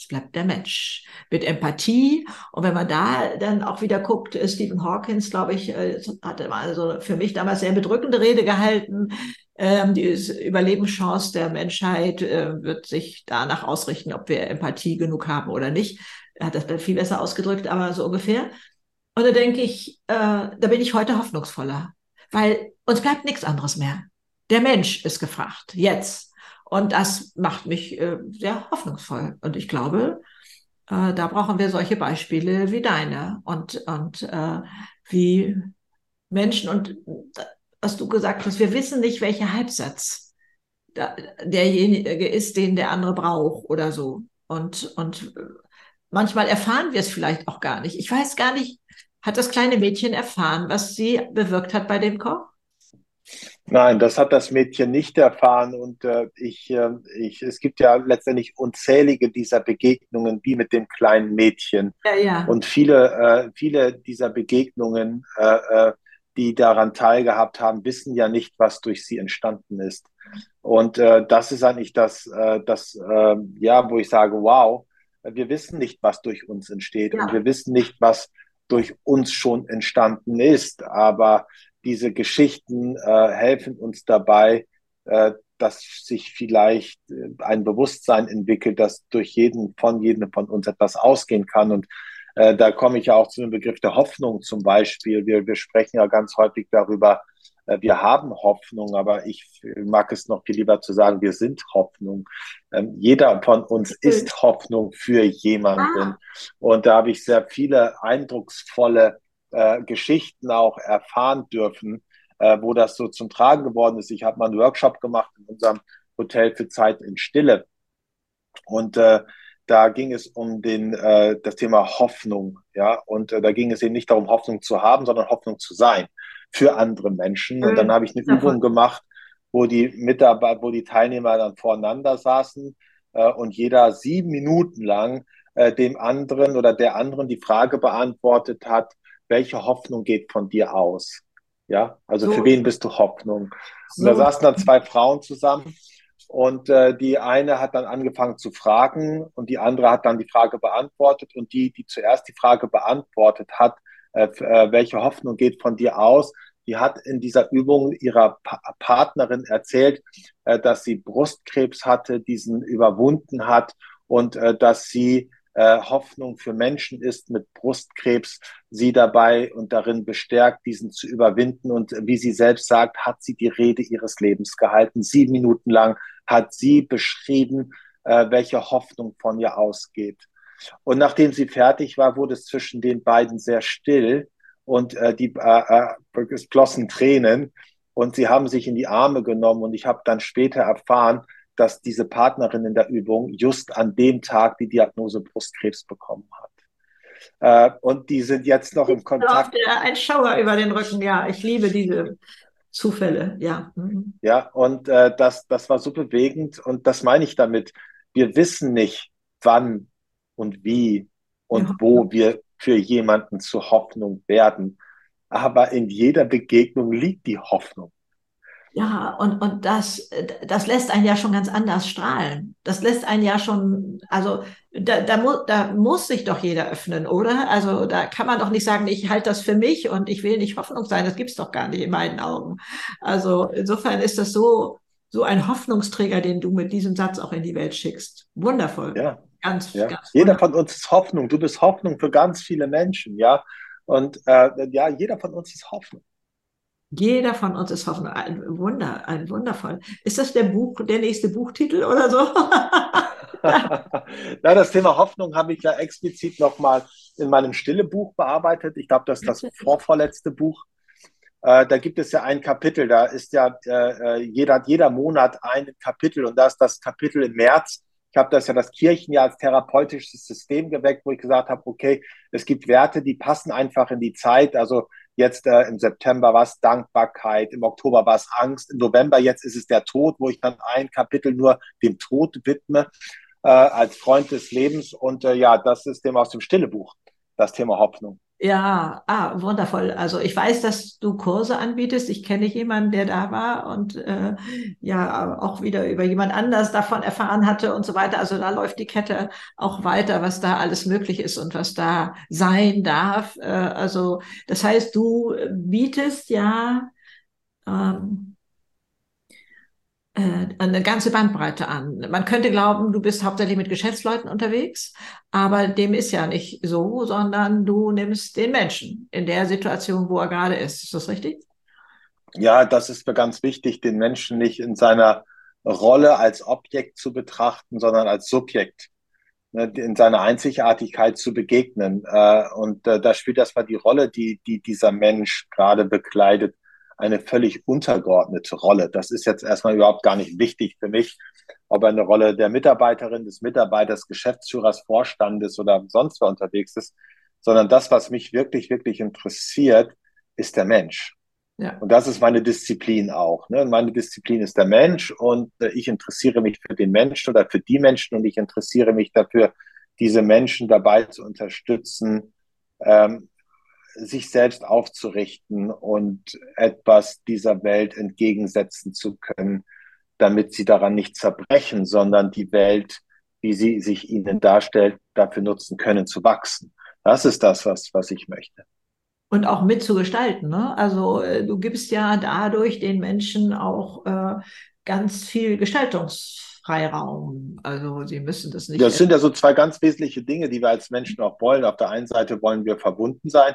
Es bleibt der Mensch mit Empathie. Und wenn man da dann auch wieder guckt, äh, Stephen Hawkins, glaube ich, äh, hatte mal also für mich damals sehr bedrückende Rede gehalten. Ähm, die Überlebenschance der Menschheit äh, wird sich danach ausrichten, ob wir Empathie genug haben oder nicht. Er hat das viel besser ausgedrückt, aber so ungefähr. Und da denke ich, äh, da bin ich heute hoffnungsvoller, weil uns bleibt nichts anderes mehr. Der Mensch ist gefragt, jetzt. Und das macht mich äh, sehr hoffnungsvoll. Und ich glaube, äh, da brauchen wir solche Beispiele wie deine und, und äh, wie Menschen und was du gesagt hast, wir wissen nicht, welcher Halbsatz derjenige ist, den der andere braucht oder so. Und, und manchmal erfahren wir es vielleicht auch gar nicht. Ich weiß gar nicht, hat das kleine Mädchen erfahren, was sie bewirkt hat bei dem Koch? Nein, das hat das Mädchen nicht erfahren und äh, ich, äh, ich, es gibt ja letztendlich unzählige dieser Begegnungen wie mit dem kleinen Mädchen. Ja, ja. Und viele, äh, viele dieser Begegnungen, äh, äh, die daran teilgehabt haben, wissen ja nicht, was durch sie entstanden ist. Und äh, das ist eigentlich das, äh, das äh, ja, wo ich sage, wow, wir wissen nicht, was durch uns entsteht Ja. und wir wissen nicht, was durch uns schon entstanden ist. Aber diese Geschichten äh, helfen uns dabei, äh, dass sich vielleicht äh, ein Bewusstsein entwickelt, dass durch jeden von jedem von uns etwas ausgehen kann. Und äh, da komme ich ja auch zu dem Begriff der Hoffnung zum Beispiel. Wir, wir sprechen ja ganz häufig darüber, äh, wir haben Hoffnung, aber ich mag es noch viel lieber zu sagen, wir sind Hoffnung. Ähm, jeder von uns ist Hoffnung für jemanden. Ah. Und da habe ich sehr viele eindrucksvolle äh, Geschichten auch erfahren dürfen, äh, wo das so zum Tragen geworden ist. Ich habe mal einen Workshop gemacht in unserem Hotel für Zeit in Stille. Und äh, da ging es um den, äh, das Thema Hoffnung. Ja, und äh, da ging es eben nicht darum, Hoffnung zu haben, sondern Hoffnung zu sein für andere Menschen. Und dann habe ich eine Übung gemacht, wo die Mitarbeiter, wo die Teilnehmer dann voreinander saßen äh, und jeder sieben Minuten lang äh, dem anderen oder der anderen die Frage beantwortet hat, welche Hoffnung geht von dir aus? Ja, also So, für wen bist du Hoffnung? Und da so, saßen dann zwei Frauen zusammen und äh, die eine hat dann angefangen zu fragen und die andere hat dann die Frage beantwortet. Und die, die zuerst die Frage beantwortet hat, äh, äh, welche Hoffnung geht von dir aus, die hat in dieser Übung ihrer pa Partnerin erzählt, äh, dass sie Brustkrebs hatte, diesen überwunden hat und äh, dass sie Hoffnung für Menschen ist mit Brustkrebs, sie dabei und darin bestärkt, diesen zu überwinden. Und wie sie selbst sagt, hat sie die Rede ihres Lebens gehalten. Sieben Minuten lang hat sie beschrieben, äh, welche Hoffnung von ihr ausgeht. Und nachdem sie fertig war, wurde es zwischen den beiden sehr still und äh, die äh, äh, es flossen Tränen und sie haben sich in die Arme genommen und ich habe dann später erfahren, dass diese Partnerin in der Übung just an dem Tag die Diagnose Brustkrebs bekommen hat. Äh, und die sind jetzt noch im Kontakt. der ein Schauer über den Rücken. Ja, ich liebe diese Zufälle. Ja. Mhm. Ja, und äh, das, das war so bewegend und das meine ich damit. Wir wissen nicht, wann und wie und Ja. wo wir für jemanden zur Hoffnung werden. Aber in jeder Begegnung liegt die Hoffnung. Ja, und, und das, das lässt einen ja schon ganz anders strahlen. Das lässt einen ja schon, also da, da, mu, da muss sich doch jeder öffnen, oder? Also da kann man doch nicht sagen, ich halte das für mich und ich will nicht Hoffnung sein. Das gibt's doch gar nicht in meinen Augen. Also insofern ist das so, so ein Hoffnungsträger, den du mit diesem Satz auch in die Welt schickst. Wundervoll. Ja, Ganz, ja. ganz Jeder von uns ist Hoffnung. Du bist Hoffnung für ganz viele Menschen, ja. Und äh, ja, jeder von uns ist Hoffnung. Jeder von uns ist Hoffnung. Ein Wunder, ein wundervoll. Ist das der Buch, der nächste Buchtitel oder so? *laughs* Na, das Thema Hoffnung habe ich ja explizit nochmal in meinem Stille-Buch bearbeitet. Ich glaube, das ist das vorvorletzte Buch. Äh, da gibt es ja ein Kapitel, da ist ja äh, äh, jeder, jeder Monat ein Kapitel und da ist das Kapitel im März. Ich habe das ja das Kirchenjahr als therapeutisches System geweckt, wo ich gesagt habe, okay, es gibt Werte, die passen einfach in die Zeit. Also jetzt äh, im September war es Dankbarkeit, im Oktober war es Angst, im November jetzt ist es der Tod, wo ich dann ein Kapitel nur dem Tod widme äh, als Freund des Lebens. Und äh, ja, das ist dem aus dem Stillebuch, das Thema Hoffnung. Ja, ah, wundervoll. Also ich weiß, dass du Kurse anbietest. Ich kenne jemanden, der da war und äh, ja auch wieder über jemand anders davon erfahren hatte und so weiter. Also da läuft die Kette auch weiter, was da alles möglich ist und was da sein darf. Äh, also das heißt, du bietest ja ähm, äh, eine ganze Bandbreite an. Man könnte glauben, du bist hauptsächlich mit Geschäftsleuten unterwegs, aber dem ist ja nicht so, sondern du nimmst den Menschen in der Situation, wo er gerade ist. Ist das richtig? Ja, das ist mir ganz wichtig, den Menschen nicht in seiner Rolle als Objekt zu betrachten, sondern als Subjekt, ne, in seiner Einzigartigkeit zu begegnen. Äh, und äh, da spielt erstmal die Rolle, die, die dieser Mensch gerade bekleidet, eine völlig untergeordnete Rolle. Das ist jetzt erstmal überhaupt gar nicht wichtig für mich, ob er eine Rolle der Mitarbeiterin, des Mitarbeiters, Geschäftsführers, Vorstandes oder sonst wer unterwegs ist, sondern das, was mich wirklich, wirklich interessiert, ist der Mensch. Ja. Und das ist meine Disziplin auch. Ne? Meine Disziplin ist der Mensch und äh, ich interessiere mich für den Menschen oder für die Menschen und ich interessiere mich dafür, diese Menschen dabei zu unterstützen, ähm, sich selbst aufzurichten und etwas dieser Welt entgegensetzen zu können, damit sie daran nicht zerbrechen, sondern die Welt, wie sie sich ihnen darstellt, dafür nutzen können, zu wachsen. Das ist das, was, was ich möchte. Und auch mitzugestalten. Ne? Also äh, du gibst ja dadurch den Menschen auch äh, ganz viel Gestaltungsfreiraum. Also sie müssen das nicht. Das sind ja so zwei ganz wesentliche Dinge, die wir als Menschen auch wollen. Auf der einen Seite wollen wir verbunden sein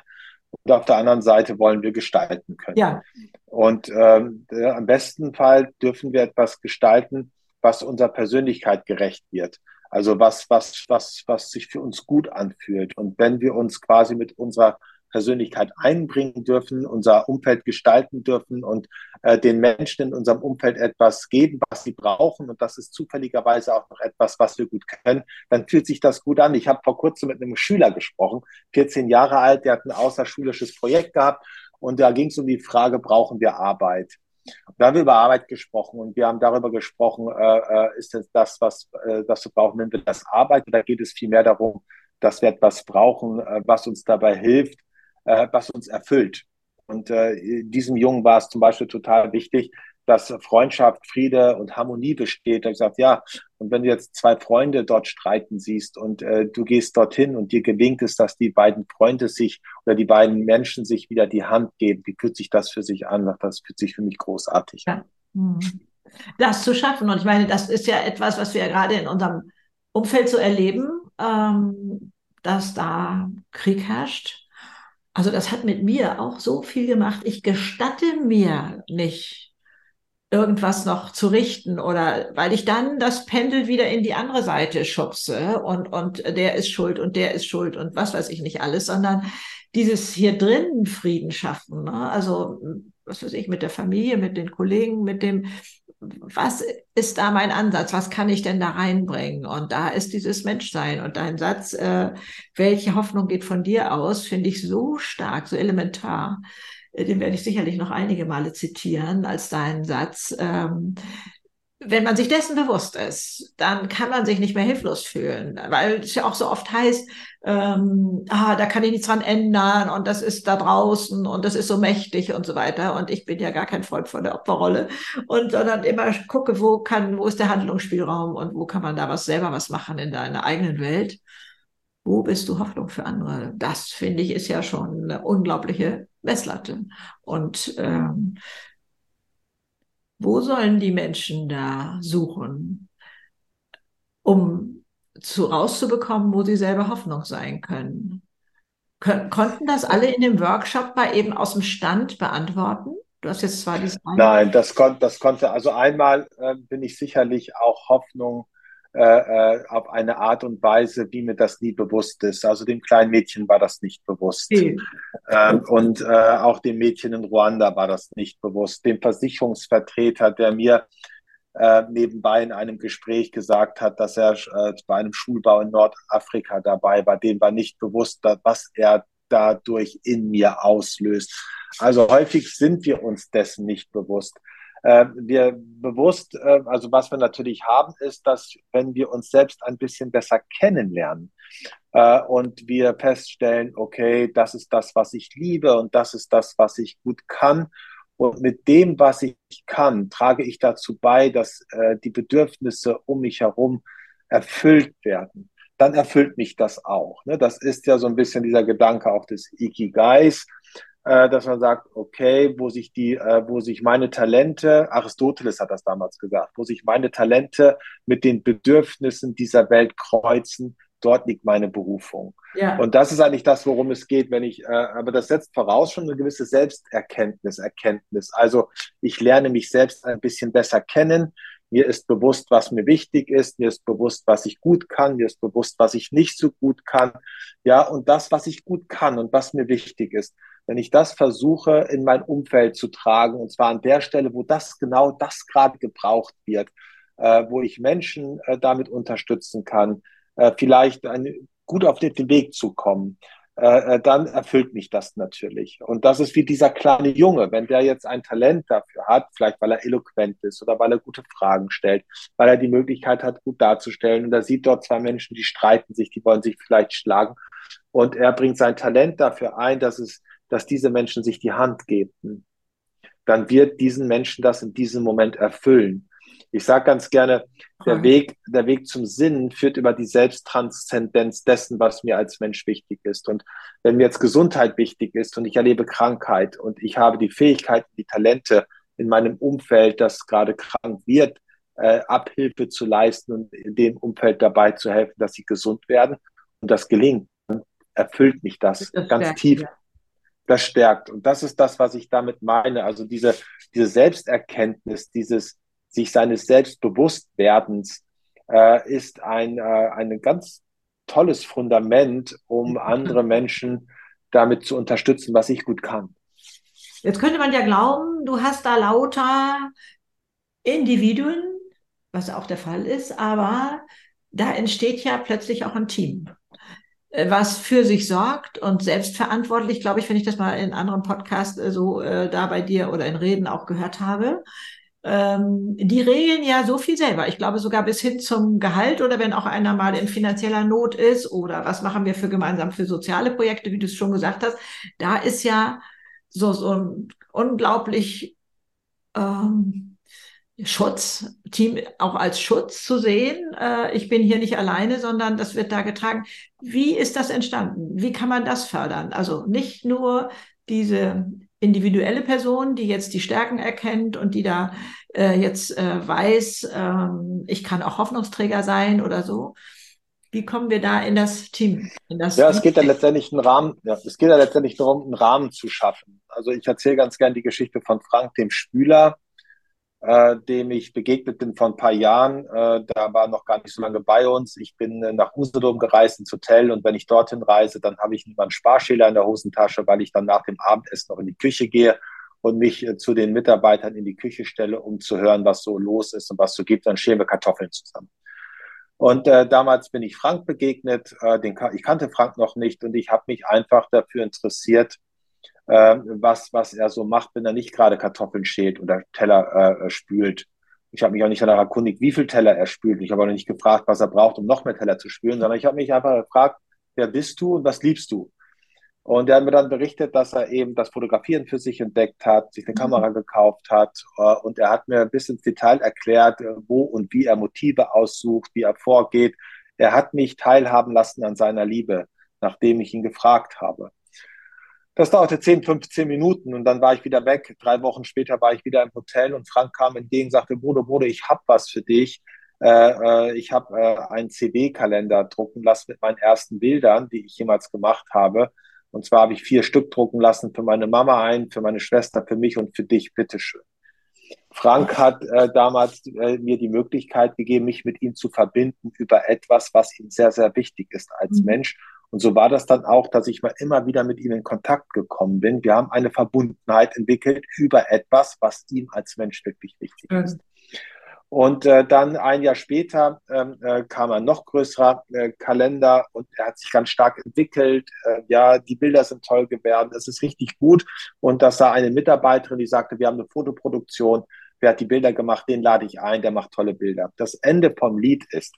und auf der anderen Seite wollen wir gestalten können. Ja. Und ähm, am besten Fall dürfen wir etwas gestalten, was unserer Persönlichkeit gerecht wird. Also was, was, was, was sich für uns gut anfühlt. Und wenn wir uns quasi mit unserer Persönlichkeit einbringen dürfen, unser Umfeld gestalten dürfen und äh, den Menschen in unserem Umfeld etwas geben, was sie brauchen. Und das ist zufälligerweise auch noch etwas, was wir gut können. Dann fühlt sich das gut an. Ich habe vor kurzem mit einem Schüler gesprochen, 14 Jahre alt, der hat ein außerschulisches Projekt gehabt. Und da ging es um die Frage, brauchen wir Arbeit? Da haben wir über Arbeit gesprochen und wir haben darüber gesprochen, äh, äh ist es das, was, äh, das wir brauchen, nennen wir das Arbeit oder geht es vielmehr darum, dass wir etwas brauchen, äh, was uns dabei hilft, äh, was uns erfüllt. Und äh, diesem Jungen war es zum Beispiel total wichtig, dass Freundschaft, Friede und Harmonie besteht. Er hat gesagt, ja, und wenn du jetzt zwei Freunde dort streiten siehst und äh, du gehst dorthin und dir gelingt es, dass die beiden Freunde sich oder die beiden Menschen sich wieder die Hand geben, wie fühlt sich das für sich an? Das fühlt sich für mich großartig an. Mhm. Das zu schaffen. Und ich meine, das ist ja etwas, was wir ja gerade in unserem Umfeld so erleben, ähm, dass da Krieg herrscht also das hat mit mir auch so viel gemacht. Ich gestatte mir nicht, irgendwas noch zu richten oder weil ich dann das Pendel wieder in die andere Seite schubse und, und der ist schuld und der ist schuld und was weiß ich nicht alles, sondern dieses hier drin Frieden schaffen. Ne? Also was weiß ich, mit der Familie, mit den Kollegen, mit dem, was ist da mein Ansatz? Was kann ich denn da reinbringen? Und da ist dieses Menschsein und dein Satz, äh, welche Hoffnung geht von dir aus, finde ich so stark, so elementar. Äh, den werde ich sicherlich noch einige Male zitieren als deinen Satz. Ähm, wenn man sich dessen bewusst ist, dann kann man sich nicht mehr hilflos fühlen, weil es ja auch so oft heißt, ähm, ah, da kann ich nichts dran ändern und das ist da draußen und das ist so mächtig und so weiter. Und ich bin ja gar kein Freund von der Opferrolle und sondern immer gucke, wo kann, wo ist der Handlungsspielraum und wo kann man da was selber was machen in deiner eigenen Welt. Wo bist du Hoffnung für andere? Das finde ich ist ja schon eine unglaubliche Messlatte. Und ähm, wo sollen die Menschen da suchen, um zu rauszubekommen, wo sie selber Hoffnung sein können? Kon konnten das alle in dem Workshop mal eben aus dem Stand beantworten? Du hast jetzt zwar dieses Nein, das, kon das konnte, also einmal äh, bin ich sicherlich auch Hoffnung äh, äh, auf eine Art und Weise, wie mir das nie bewusst ist. Also dem kleinen Mädchen war das nicht bewusst. Okay. Ähm, und äh, auch dem Mädchen in Ruanda war das nicht bewusst. Dem Versicherungsvertreter, der mir äh, nebenbei in einem Gespräch gesagt hat, dass er äh, bei einem Schulbau in Nordafrika dabei war, dem war nicht bewusst, was er dadurch in mir auslöst. Also häufig sind wir uns dessen nicht bewusst äh, wir bewusst, äh, also was wir natürlich haben, ist, dass wenn wir uns selbst ein bisschen besser kennenlernen äh, und wir feststellen, okay, das ist das, was ich liebe und das ist das, was ich gut kann. Und mit dem, was ich kann, trage ich dazu bei, dass äh, die Bedürfnisse um mich herum erfüllt werden. Dann erfüllt mich das auch. Ne? Das ist ja so ein bisschen dieser Gedanke auch des Ikigais äh, dass man sagt, okay, wo sich die, äh, wo sich meine Talente, Aristoteles hat das damals gesagt, wo sich meine Talente mit den Bedürfnissen dieser Welt kreuzen, dort liegt meine Berufung. Ja. Und das ist eigentlich das, worum es geht, wenn ich, äh, aber das setzt voraus schon eine gewisse Selbsterkenntnis, Erkenntnis. Also ich lerne mich selbst ein bisschen besser kennen. Mir ist bewusst, was mir wichtig ist. Mir ist bewusst, was ich gut kann. Mir ist bewusst, was ich nicht so gut kann. Ja, und das, was ich gut kann und was mir wichtig ist, wenn ich das versuche, in mein Umfeld zu tragen, und zwar an der Stelle, wo das genau das gerade gebraucht wird, äh, wo ich Menschen äh, damit unterstützen kann, äh, vielleicht ein, gut auf den Weg zu kommen, äh, äh, dann erfüllt mich das natürlich. Und das ist wie dieser kleine Junge, wenn der jetzt ein Talent dafür hat, vielleicht weil er eloquent ist oder weil er gute Fragen stellt, weil er die Möglichkeit hat, gut darzustellen. Und er sieht dort zwei Menschen, die streiten sich, die wollen sich vielleicht schlagen. Und er bringt sein Talent dafür ein, dass es, dass diese Menschen sich die Hand geben. Dann wird diesen Menschen das in diesem Moment erfüllen. Ich sage ganz gerne, der Weg, der Weg zum Sinn führt über die Selbsttranszendenz dessen, was mir als Mensch wichtig ist. Und wenn mir jetzt Gesundheit wichtig ist und ich erlebe Krankheit und ich habe die Fähigkeit, die Talente in meinem Umfeld, das gerade krank wird, äh, Abhilfe zu leisten und in dem Umfeld dabei zu helfen, dass sie gesund werden und das gelingt, dann erfüllt mich das, das ganz stärkt, tief. Ja. Das stärkt. Und das ist das, was ich damit meine. Also diese, diese Selbsterkenntnis, dieses, sich seines Selbstbewusstwerdens äh, ist ein, äh, ein ganz tolles Fundament, um *laughs* andere Menschen damit zu unterstützen, was ich gut kann. Jetzt könnte man ja glauben, du hast da lauter Individuen, was auch der Fall ist, aber da entsteht ja plötzlich auch ein Team, was für sich sorgt und selbstverantwortlich, glaube ich, wenn ich das mal in anderen Podcasts äh, so äh, da bei dir oder in Reden auch gehört habe, ähm, die regeln ja so viel selber. Ich glaube sogar bis hin zum Gehalt oder wenn auch einer mal in finanzieller Not ist oder was machen wir für gemeinsam für soziale Projekte, wie du es schon gesagt hast. Da ist ja so, so ein unglaublich ähm, Schutz, Team auch als Schutz zu sehen. Äh, ich bin hier nicht alleine, sondern das wird da getragen. Wie ist das entstanden? Wie kann man das fördern? Also nicht nur diese individuelle Person, die jetzt die Stärken erkennt und die da äh, jetzt äh, weiß, ähm, ich kann auch Hoffnungsträger sein oder so. Wie kommen wir da in das Team? In das ja, es geht ja letztendlich einen Rahmen, ja, es geht ja letztendlich darum, einen Rahmen zu schaffen. Also ich erzähle ganz gern die Geschichte von Frank, dem Spüler, äh, dem ich begegnet bin vor ein paar Jahren. Äh, da war noch gar nicht so lange bei uns. Ich bin äh, nach Usedom gereist ins Hotel und wenn ich dorthin reise, dann habe ich niemanden Sparschäler in der Hosentasche, weil ich dann nach dem Abendessen noch in die Küche gehe und mich äh, zu den Mitarbeitern in die Küche stelle, um zu hören, was so los ist und was so gibt. Dann schälen wir Kartoffeln zusammen. Und äh, damals bin ich Frank begegnet. Äh, den, ich kannte Frank noch nicht und ich habe mich einfach dafür interessiert, äh, was, was er so macht, wenn er nicht gerade Kartoffeln schält oder Teller äh, spült. Ich habe mich auch nicht danach erkundigt, wie viel Teller er spült. Ich habe auch nicht gefragt, was er braucht, um noch mehr Teller zu spülen, sondern ich habe mich einfach gefragt, wer bist du und was liebst du? Und er hat mir dann berichtet, dass er eben das Fotografieren für sich entdeckt hat, sich eine mhm. Kamera gekauft hat. Äh, und er hat mir bis ins Detail erklärt, äh, wo und wie er Motive aussucht, wie er vorgeht. Er hat mich teilhaben lassen an seiner Liebe, nachdem ich ihn gefragt habe. Das dauerte 10, 15 Minuten und dann war ich wieder weg. Drei Wochen später war ich wieder im Hotel und Frank kam entgegen und sagte, Bruder, Bruder, ich hab was für dich. Äh, äh ich habe äh, einen CD-Kalender drucken lassen mit meinen ersten Bildern, die ich jemals gemacht habe. Und zwar habe ich vier Stück drucken lassen für meine Mama ein, für meine Schwester, für mich und für dich. Bitteschön. Frank hat äh, damals äh, mir die Möglichkeit gegeben, mich mit ihm zu verbinden über etwas, was ihm sehr, sehr wichtig ist als mhm. Mensch. Und so war das dann auch, dass ich mal immer wieder mit ihm in Kontakt gekommen bin. Wir haben eine Verbundenheit entwickelt über etwas, was ihm als Mensch wirklich wichtig ist. Und äh, dann ein Jahr später ähm, äh, kam ein noch größerer äh, Kalender und er hat sich ganz stark entwickelt. Äh, ja, die Bilder sind toll geworden, es ist richtig gut. Und das sah eine Mitarbeiterin, die sagte, wir haben eine Fotoproduktion, wer hat die Bilder gemacht, den lade ich ein, der macht tolle Bilder. Das Ende vom Lied ist,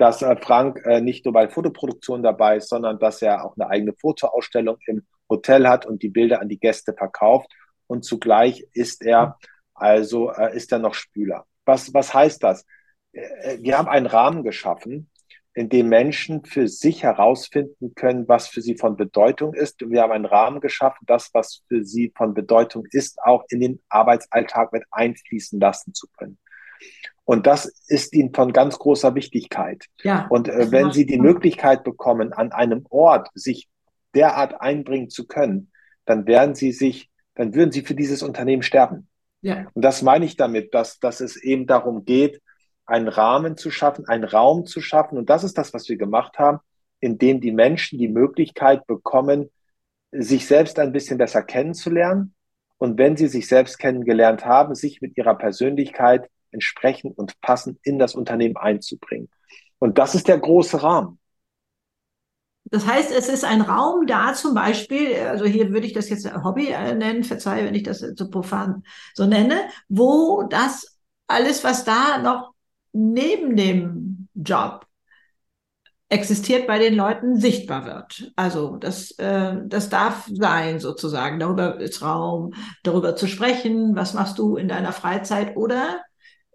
dass äh, Frank äh, nicht nur bei Fotoproduktion dabei ist, sondern dass er auch eine eigene Fotoausstellung im Hotel hat und die Bilder an die Gäste verkauft. Und zugleich ist er, also äh, ist er noch Spüler. Was, was heißt das? Äh, wir haben einen Rahmen geschaffen, in dem Menschen für sich herausfinden können, was für sie von Bedeutung ist. Und wir haben einen Rahmen geschaffen, das, was für sie von Bedeutung ist, auch in den Arbeitsalltag mit einfließen lassen zu können. Und das ist ihnen von ganz großer Wichtigkeit. Ja, und äh, wenn sie die Möglichkeit bekommen, an einem Ort sich derart einbringen zu können, dann werden sie sich, dann würden sie für dieses Unternehmen sterben. Ja. Und das meine ich damit, dass, dass es eben darum geht, einen Rahmen zu schaffen, einen Raum zu schaffen. Und das ist das, was wir gemacht haben, in dem die Menschen die Möglichkeit bekommen, sich selbst ein bisschen besser kennenzulernen. Und wenn sie sich selbst kennengelernt haben, sich mit ihrer Persönlichkeit entsprechend und passend in das Unternehmen einzubringen. Und das ist der große Rahmen. Das heißt, es ist ein Raum da zum Beispiel, also hier würde ich das jetzt Hobby äh, nennen, verzeih, wenn ich das so profan so nenne, wo das alles, was da noch neben dem Job existiert bei den Leuten, sichtbar wird. Also das, äh, das darf sein sozusagen. Darüber ist Raum, darüber zu sprechen. Was machst du in deiner Freizeit? Oder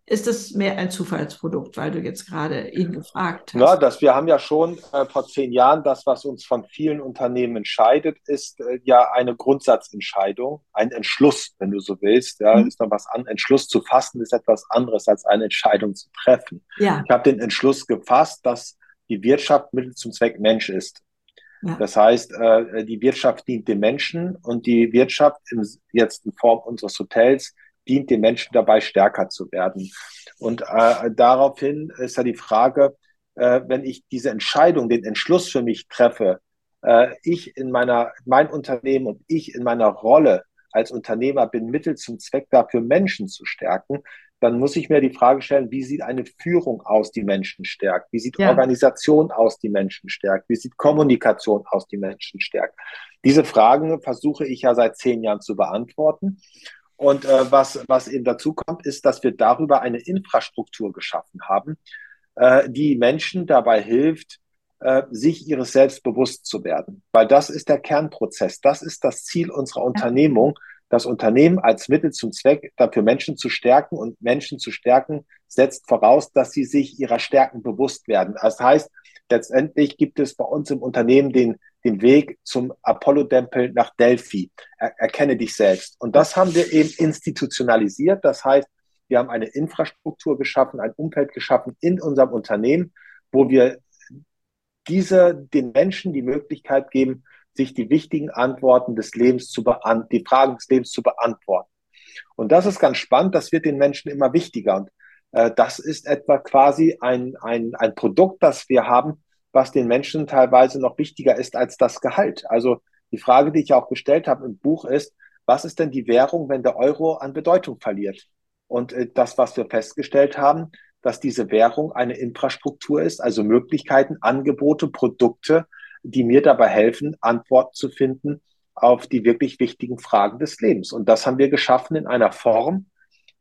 ist es mehr ein Zufallsprodukt, weil du jetzt gerade ihn gefragt hast? Ja, das, wir haben ja schon äh, vor zehn Jahren das, was uns von vielen Unternehmen entscheidet, ist äh, ja eine Grundsatzentscheidung, ein Entschluss, wenn du so willst. Ja, mhm. ist noch was an. Entschluss zu fassen ist etwas anderes als eine Entscheidung zu treffen. Ja. Ich habe den Entschluss gefasst, dass die Wirtschaft Mittel zum Zweck Mensch ist. Ja. Das heißt, äh, die Wirtschaft dient dem Menschen und die Wirtschaft im, jetzt in Form unseres Hotels dient den Menschen dabei, stärker zu werden. Und äh, daraufhin ist ja die Frage, äh, wenn ich diese Entscheidung, den Entschluss für mich treffe, äh, ich in meiner, mein Unternehmen und ich in meiner Rolle als Unternehmer bin Mittel zum Zweck dafür, Menschen zu stärken, dann muss ich mir die Frage stellen, wie sieht eine Führung aus, die Menschen stärkt? Wie sieht ja. Organisation aus, die Menschen stärkt? Wie sieht Kommunikation aus, die Menschen stärkt? Diese Fragen versuche ich ja seit zehn Jahren zu beantworten. Und äh, was, was eben dazu kommt, ist, dass wir darüber eine Infrastruktur geschaffen haben, äh, die Menschen dabei hilft, äh, sich ihres Selbst bewusst zu werden. Weil das ist der Kernprozess. Das ist das Ziel unserer Unternehmung, das Unternehmen als Mittel zum Zweck dafür Menschen zu stärken und Menschen zu stärken setzt voraus, dass sie sich ihrer Stärken bewusst werden. Das heißt, letztendlich gibt es bei uns im Unternehmen den, den Weg zum Apollo-Tempel nach Delphi. Er, erkenne dich selbst. Und das haben wir eben institutionalisiert. Das heißt, wir haben eine Infrastruktur geschaffen, ein Umfeld geschaffen in unserem Unternehmen, wo wir diese, den Menschen die Möglichkeit geben, sich die wichtigen Antworten des Lebens zu beantworten, die Fragen des Lebens zu beantworten. Und das ist ganz spannend, das wird den Menschen immer wichtiger. Und äh, das ist etwa quasi ein, ein, ein Produkt, das wir haben, was den Menschen teilweise noch wichtiger ist als das Gehalt. Also die Frage, die ich auch gestellt habe im Buch ist, was ist denn die Währung, wenn der Euro an Bedeutung verliert? Und äh, das, was wir festgestellt haben, dass diese Währung eine Infrastruktur ist, also Möglichkeiten, Angebote, Produkte, die mir dabei helfen, Antworten zu finden auf die wirklich wichtigen Fragen des Lebens. Und das haben wir geschaffen in einer Form,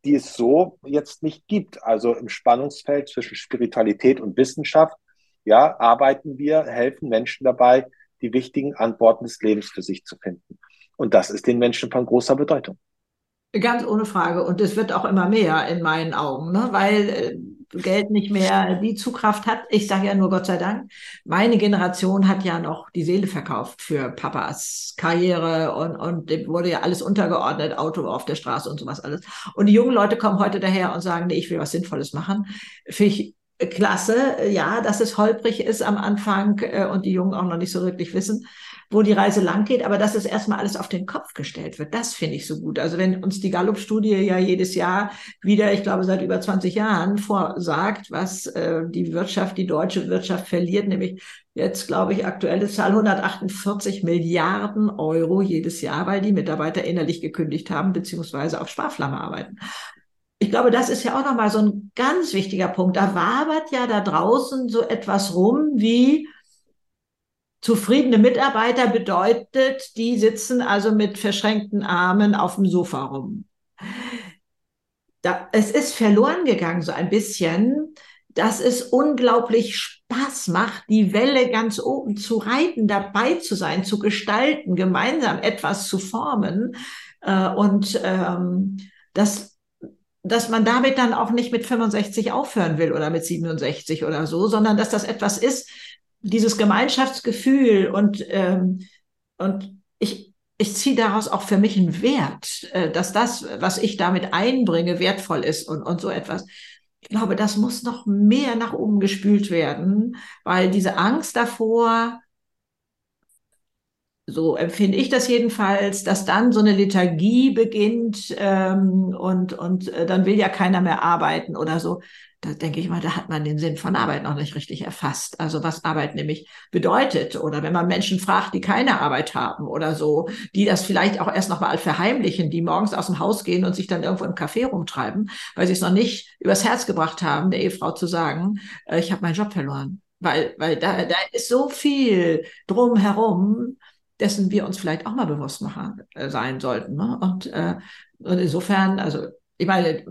die es so jetzt nicht gibt. Also im Spannungsfeld zwischen Spiritualität und Wissenschaft, ja, arbeiten wir, helfen Menschen dabei, die wichtigen Antworten des Lebens für sich zu finden. Und das ist den Menschen von großer Bedeutung. Ganz ohne Frage. Und es wird auch immer mehr in meinen Augen, ne? weil äh, Geld nicht mehr die Zugkraft hat. Ich sage ja nur Gott sei Dank, meine Generation hat ja noch die Seele verkauft für Papas Karriere und, und dem wurde ja alles untergeordnet, Auto auf der Straße und sowas alles. Und die jungen Leute kommen heute daher und sagen, nee, ich will was Sinnvolles machen. Finde ich klasse, ja, dass es holprig ist am Anfang äh, und die Jungen auch noch nicht so wirklich wissen wo die Reise lang geht, aber dass es erstmal alles auf den Kopf gestellt wird, das finde ich so gut. Also wenn uns die Gallup-Studie ja jedes Jahr wieder, ich glaube seit über 20 Jahren, vorsagt, was äh, die Wirtschaft, die deutsche Wirtschaft verliert, nämlich jetzt, glaube ich, aktuelle Zahl 148 Milliarden Euro jedes Jahr, weil die Mitarbeiter innerlich gekündigt haben, beziehungsweise auf Sparflamme arbeiten. Ich glaube, das ist ja auch nochmal so ein ganz wichtiger Punkt. Da wabert ja da draußen so etwas rum wie, Zufriedene Mitarbeiter bedeutet, die sitzen also mit verschränkten Armen auf dem Sofa rum. Da, es ist verloren gegangen so ein bisschen, dass es unglaublich Spaß macht, die Welle ganz oben zu reiten, dabei zu sein, zu gestalten, gemeinsam etwas zu formen äh, und ähm, dass dass man damit dann auch nicht mit 65 aufhören will oder mit 67 oder so, sondern dass das etwas ist, dieses Gemeinschaftsgefühl und, ähm, und ich, ich ziehe daraus auch für mich einen Wert, äh, dass das, was ich damit einbringe, wertvoll ist und, und so etwas. Ich glaube, das muss noch mehr nach oben gespült werden, weil diese Angst davor, so empfinde ich das jedenfalls, dass dann so eine Liturgie beginnt ähm, und, und äh, dann will ja keiner mehr arbeiten oder so da denke ich mal, da hat man den Sinn von Arbeit noch nicht richtig erfasst. Also was Arbeit nämlich bedeutet. Oder wenn man Menschen fragt, die keine Arbeit haben oder so, die das vielleicht auch erst nochmal verheimlichen, die morgens aus dem Haus gehen und sich dann irgendwo im Café rumtreiben, weil sie es noch nicht übers Herz gebracht haben, der Ehefrau zu sagen, äh, ich habe meinen Job verloren. weil, weil da, da ist so viel drumherum, dessen wir uns vielleicht auch mal bewusst machen äh, sein sollten. Ne? Und, äh, und insofern, also ich meine,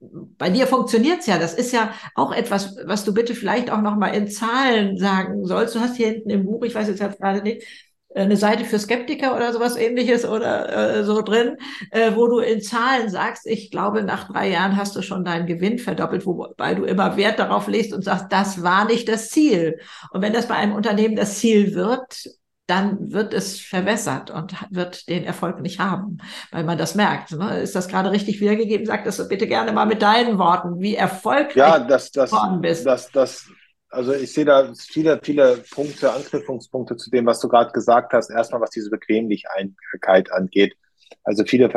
bei dir funktioniert's ja. Das ist ja auch etwas, was du bitte vielleicht auch noch mal in Zahlen sagen sollst. Du hast hier hinten im Buch, ich weiß jetzt gerade nicht, eine Seite für Skeptiker oder sowas ähnliches oder äh, so drin, äh, wo du in Zahlen sagst, ich glaube, nach drei Jahren hast du schon deinen Gewinn verdoppelt, wobei du immer Wert darauf legst und sagst, das war nicht das Ziel. Und wenn das bei einem Unternehmen das Ziel wird, dann wird es verwässert und wird den Erfolg nicht haben, weil man das merkt. Ne? Ist das gerade richtig wiedergegeben? Sag das bitte gerne mal mit deinen Worten, wie erfolgreich ja, das, das, geworden bist. Das, das, also ich sehe da viele, viele Punkte, Anknüpfungspunkte zu dem, was du gerade gesagt hast. Erstmal, was diese Bequemlichkeit angeht. Also viele,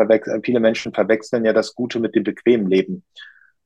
viele Menschen verwechseln ja das Gute mit dem bequemen Leben.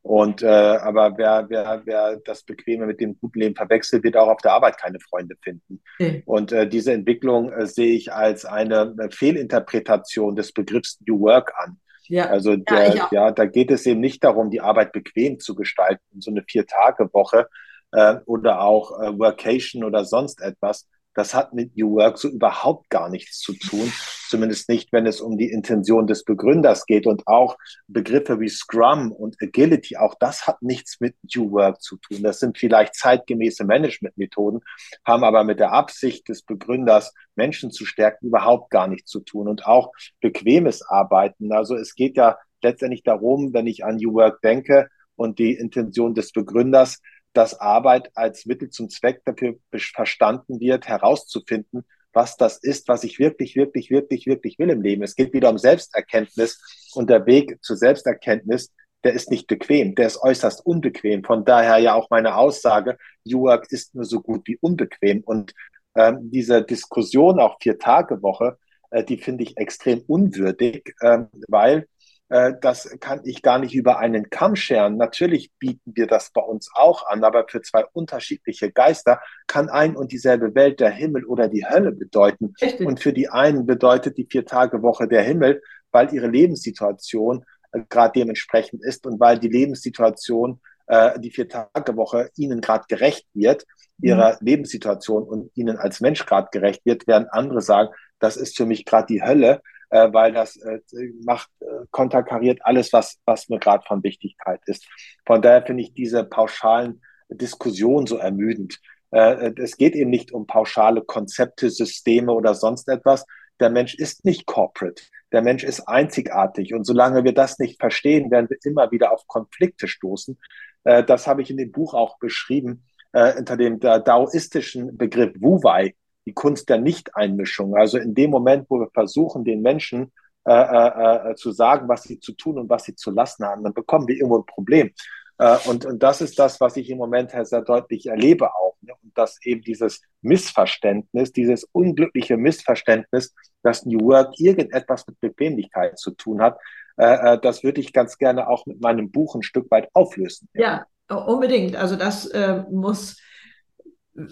Und äh, aber wer, wer, wer das Bequeme mit dem guten Leben verwechselt, wird auch auf der Arbeit keine Freunde finden. Okay. Und äh, diese Entwicklung äh, sehe ich als eine Fehlinterpretation des Begriffs New Work an. Ja. Also der, ja, ja, da geht es eben nicht darum, die Arbeit bequem zu gestalten, so eine Vier-Tage-Woche äh, oder auch äh, Workation oder sonst etwas, das hat mit New Work so überhaupt gar nichts zu tun, zumindest nicht, wenn es um die Intention des Begründers geht und auch Begriffe wie Scrum und Agility, auch das hat nichts mit New Work zu tun. Das sind vielleicht zeitgemäße Managementmethoden, haben aber mit der Absicht des Begründers, Menschen zu stärken, überhaupt gar nichts zu tun und auch bequemes Arbeiten. Also es geht ja letztendlich darum, wenn ich an New Work denke und die Intention des Begründers, dass Arbeit als Mittel zum Zweck dafür verstanden wird, herauszufinden, was das ist, was ich wirklich, wirklich, wirklich, wirklich will im Leben. Es geht wieder um Selbsterkenntnis und der Weg zur Selbsterkenntnis, der ist nicht bequem, der ist äußerst unbequem. Von daher ja auch meine Aussage, Work ist nur so gut wie unbequem. Und ähm, diese Diskussion, auch Vier-Tage-Woche, äh, die finde ich extrem unwürdig, äh, weil das kann ich gar nicht über einen Kamm scheren. Natürlich bieten wir das bei uns auch an, aber für zwei unterschiedliche Geister kann ein und dieselbe Welt der Himmel oder die Hölle bedeuten. Richtig. Und für die einen bedeutet die Vier-Tage-Woche der Himmel, weil ihre Lebenssituation äh, gerade dementsprechend ist und weil die Lebenssituation äh, die Vier-Tage-Woche ihnen gerade gerecht wird, ihrer mhm. Lebenssituation und ihnen als Mensch gerade gerecht wird, während andere sagen, das ist für mich gerade die Hölle, äh, weil das äh, macht, äh, konterkariert alles, was, was mir gerade von Wichtigkeit ist. Von daher finde ich diese pauschalen Diskussionen so ermüdend. Äh, es geht eben nicht um pauschale Konzepte, Systeme oder sonst etwas. Der Mensch ist nicht corporate. Der Mensch ist einzigartig. Und solange wir das nicht verstehen, werden wir immer wieder auf Konflikte stoßen. Äh, das habe ich in dem Buch auch beschrieben, äh, unter dem daoistischen Begriff Wu-Wei die Kunst der Nichteinmischung. Also in dem Moment, wo wir versuchen, den Menschen äh, äh, äh, zu sagen, was sie zu tun und was sie zu lassen haben, dann bekommen wir irgendwo ein Problem. Äh, und, und das ist das, was ich im Moment sehr deutlich erlebe auch. Ne? Und dass eben dieses Missverständnis, dieses unglückliche Missverständnis, dass New Work irgendetwas mit Bequemlichkeit zu tun hat, äh, äh, das würde ich ganz gerne auch mit meinem Buch ein Stück weit auflösen. Ja, unbedingt. Also das muss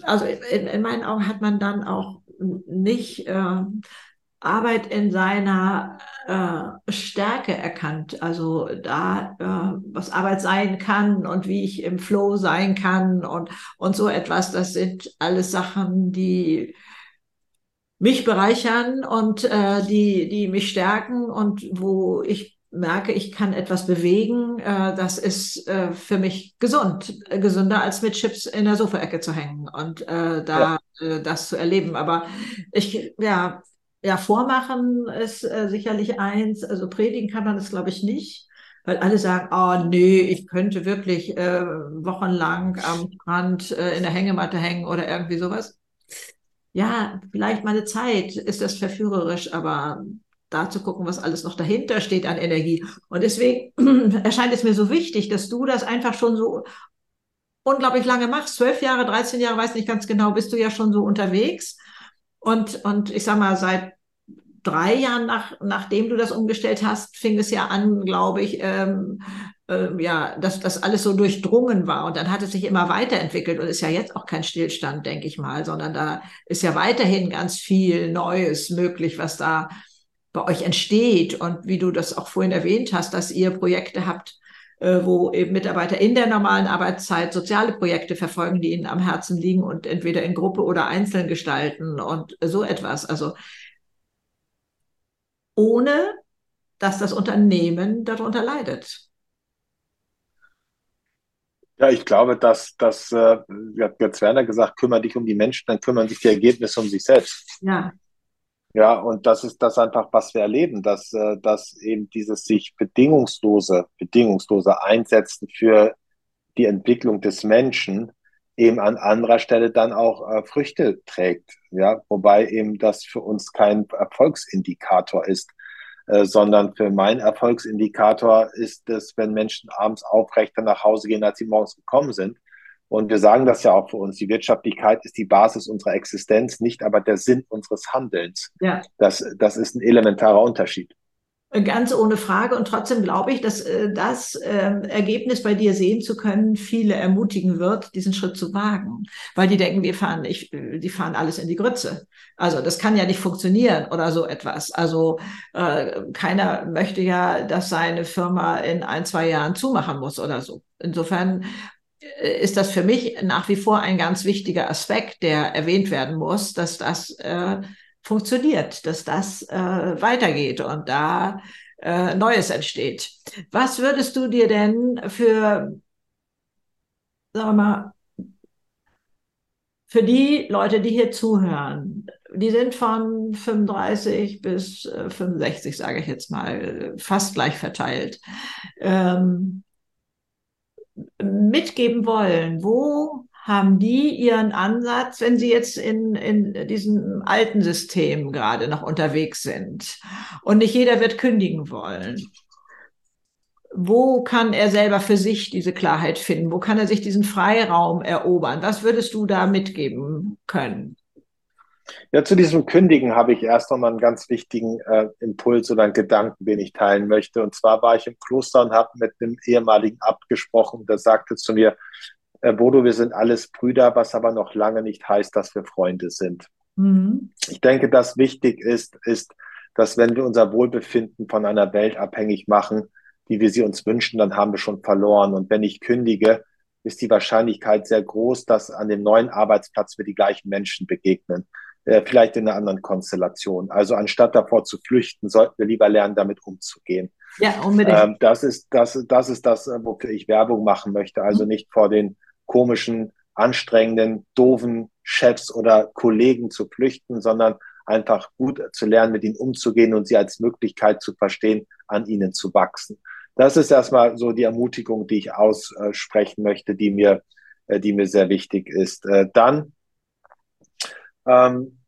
also in, in, meinen Augen hat man dann auch nicht äh, Arbeit in seiner äh, Stärke erkannt. Also da, äh, was Arbeit sein kann und wie ich im Flow sein kann und, und so etwas, das sind alles Sachen, die mich bereichern und äh, die, die mich stärken und wo ich merke, ich kann etwas bewegen, äh, das ist äh, für mich gesund, äh, gesünder als mit Chips in der Sofaecke zu hängen und da ja. Das zu erleben. Aber ich, ja, ja, vormachen ist sicherlich eins. Also predigen kann man das, glaube ich, nicht, weil alle sagen, oh nee, ich könnte wirklich äh, wochenlang am Strand äh, in der Hängematte hängen oder irgendwie sowas. Ja, vielleicht mal eine Zeit ist das verführerisch, aber da zu gucken, was alles noch dahinter steht an Energie. Und deswegen *clears throat* erscheint es mir so wichtig, dass du das einfach schon so unglaublich lange machst. Zwölf Jahre, 13 Jahre, weiß nicht ganz genau, bist du ja schon so unterwegs. Und, und ich sag mal, seit drei Jahren nach, nachdem du das umgestellt hast, fing es ja an, glaube ich, ähm, äh, ja, dass das alles so durchdrungen war. Und dann hat es sich immer weiterentwickelt und ist ja jetzt auch kein Stillstand, denke ich mal, sondern da ist ja weiterhin ganz viel Neues möglich, was da bei euch entsteht und wie du das auch vorhin erwähnt hast, dass ihr Projekte habt, äh, wo eben Mitarbeiter in der normalen Arbeitszeit soziale Projekte verfolgen, die ihnen am Herzen liegen und entweder in Gruppe oder einzeln gestalten und so etwas. Also ohne dass das Unternehmen darunter leidet. Ja, ich glaube, dass, dass äh, hat Werner gesagt, kümmere dich um die Menschen, dann kümmern sich die Ergebnisse um sich selbst. Ja. Ja, und das ist das einfach, was wir erleben, dass, äh, dass eben dieses sich bedingungslose, bedingungslose Einsetzen für die Entwicklung des Menschen eben an anderer Stelle dann auch äh, Früchte trägt. Ja, wobei eben das für uns kein Erfolgsindikator ist. Äh, sondern für meinen Erfolgsindikator ist es, wenn Menschen abends aufrechter nach Hause gehen, als sie morgens gekommen sind. Und wir sagen das ja auch für uns. Die Wirtschaftlichkeit ist die Basis unserer Existenz, nicht aber der Sinn unseres Handelns. Ja. Das, das ist ein elementarer Unterschied. Ganz ohne Frage. Und trotzdem glaube ich, dass äh, das äh, Ergebnis bei dir sehen zu können, viele ermutigen wird, diesen Schritt zu wagen. Weil die denken, wir fahren nicht, die fahren alles in die Grütze. Also das kann ja nicht funktionieren oder so etwas. Also äh, keiner möchte ja, dass seine Firma in ein, zwei Jahren zumachen muss oder so. Insofern äh, ist das für mich nach wie vor ein ganz wichtiger Aspekt, der erwähnt werden muss, dass das äh, funktioniert, dass das äh, weitergeht und da äh, Neues entsteht. Was würdest du dir denn für, sagen wir mal, für die Leute, die hier zuhören, die sind von 35 bis 65, äh, sage ich jetzt mal, fast gleich verteilt, ähm, mitgeben wollen, wo haben die ihren Ansatz, wenn sie jetzt in, in diesem alten System gerade noch unterwegs sind und nicht jeder wird kündigen wollen? Wo kann er selber für sich diese Klarheit finden? Wo kann er sich diesen Freiraum erobern? Was würdest du da mitgeben können? Ja, zu diesem Kündigen habe ich erst noch mal einen ganz wichtigen äh, Impuls oder einen Gedanken, den ich teilen möchte. Und zwar war ich im Kloster und habe mit einem ehemaligen Abt gesprochen, der sagte zu mir, äh, Bodo, wir sind alles Brüder, was aber noch lange nicht heißt, dass wir Freunde sind. Mhm. Ich denke, dass wichtig ist, ist, dass wenn wir unser Wohlbefinden von einer Welt abhängig machen, wie wir sie uns wünschen, dann haben wir schon verloren. Und wenn ich kündige, ist die Wahrscheinlichkeit sehr groß, dass an dem neuen Arbeitsplatz wir die gleichen Menschen begegnen. Äh, vielleicht in einer anderen Konstellation. Also anstatt davor zu flüchten, sollten wir lieber lernen, damit umzugehen. Ja, unbedingt. Ähm, das ist das, das ist das, wofür ich Werbung machen möchte. Also mhm. nicht vor den komischen, anstrengenden, doofen Chefs oder Kollegen zu flüchten, sondern einfach gut zu lernen, mit ihnen umzugehen und sie als Möglichkeit zu verstehen, an ihnen zu wachsen. Das ist erstmal so die Ermutigung, die ich aussprechen möchte, die mir, äh, die mir sehr wichtig ist. Äh, dann ähm,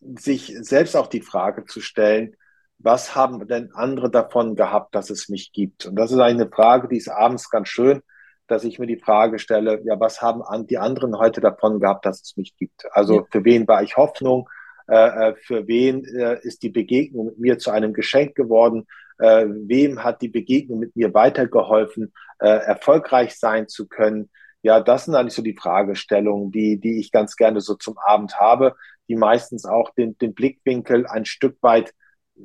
sich selbst auch die Frage zu stellen, was haben denn andere davon gehabt, dass es mich gibt? Und das ist eine Frage, die ist abends ganz schön, dass ich mir die Frage stelle, ja, was haben die anderen heute davon gehabt, dass es mich gibt? Also ja. für wen war ich Hoffnung? Äh, äh, für wen äh, ist die Begegnung mit mir zu einem Geschenk geworden? Äh, wem hat die Begegnung mit mir weitergeholfen, äh, erfolgreich sein zu können? Ja, das sind eigentlich so die Fragestellungen, die, die ich ganz gerne so zum Abend habe, die meistens auch den, den Blickwinkel ein Stück weit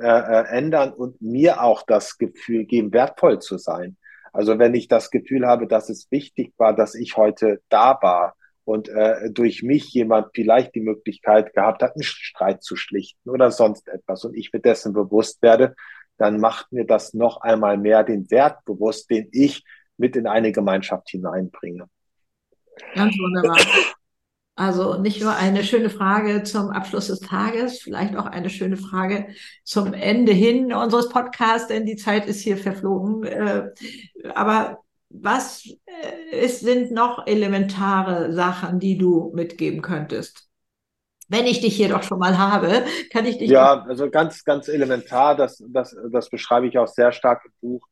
äh, äh ändern und mir auch das Gefühl geben, wertvoll zu sein. Also wenn ich das Gefühl habe, dass es wichtig war, dass ich heute da war und äh, durch mich jemand vielleicht die Möglichkeit gehabt hat, einen Streit zu schlichten oder sonst etwas und ich mir dessen bewusst werde, dann macht mir das noch einmal mehr den Wert bewusst, den ich mit in eine Gemeinschaft hineinbringe. Ganz wunderbar. Also nicht nur eine schöne Frage zum Abschluss des Tages, vielleicht auch eine schöne Frage zum Ende hin unseres Podcasts, denn die Zeit ist hier verflogen. Äh, aber was äh, ist, sind noch elementare Sachen, die du mitgeben könntest? Wenn ich dich hier doch schon mal habe, kann ich dich. Ja, also ganz, ganz elementar, das, das, das beschreibe ich auch sehr stark im Buch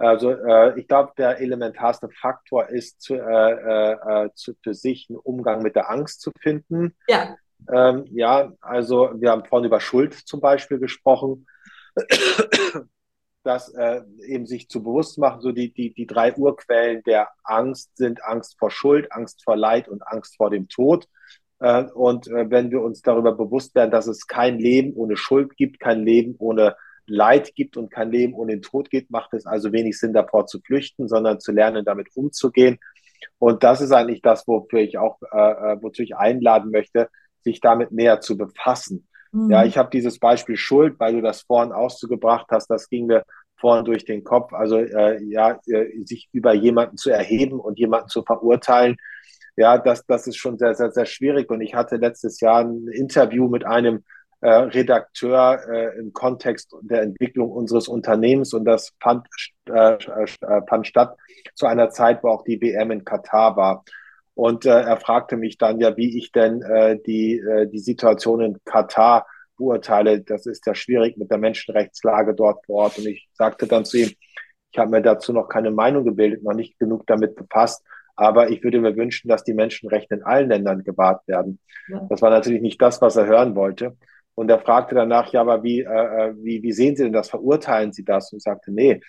also äh, ich glaube, der elementarste Faktor ist zu, äh, äh, äh, zu, für sich einen Umgang mit der Angst zu finden. Ja. Ähm, ja, also wir haben vorhin über Schuld zum Beispiel gesprochen, *clears throat* dass äh, eben sich zu bewusst machen, so die, die, die drei Urquellen der Angst sind Angst vor Schuld, Angst vor Leid und Angst vor dem Tod. Äh, und äh, wenn wir uns darüber bewusst werden, dass es kein Leben ohne Schuld gibt, kein Leben ohne Leid gibt und kein Leben ohne den Tod geht, macht es also wenig Sinn, davor zu flüchten, sondern zu lernen, damit umzugehen. Und das ist eigentlich das, wofür ich auch, äh, äh wozu ich einladen möchte, sich damit näher zu befassen. Mhm. Ja, ich habe dieses Beispiel Schuld, weil du das vorhin ausgebracht hast, das ging mir vorhin durch den Kopf. Also äh, ja, äh, sich über jemanden zu erheben und jemanden zu verurteilen, ja, das, das ist schon sehr, sehr, sehr schwierig. Und ich hatte letztes Jahr ein Interview mit einem äh, Redakteur äh, im Kontext der Entwicklung unseres Unternehmens und das fand, äh, äh fand statt zu einer Zeit, wo auch die WM in Katar war. Und äh, er fragte mich dann ja, wie ich denn äh, die, äh, die Situation in Katar beurteile. Das ist ja schwierig mit der Menschenrechtslage dort vor Ort. Und ich sagte dann zu ihm, ich habe mir dazu noch keine Meinung gebildet, noch nicht genug damit befasst. Aber ich würde mir wünschen, dass die Menschenrechte in allen Ländern gewahrt werden. Ja. Das war natürlich nicht das, was er hören wollte. Und er fragte danach, ja, aber wie, äh, äh, wie, wie sehen Sie denn das? Verurteilen Sie das? Und sagte, nee,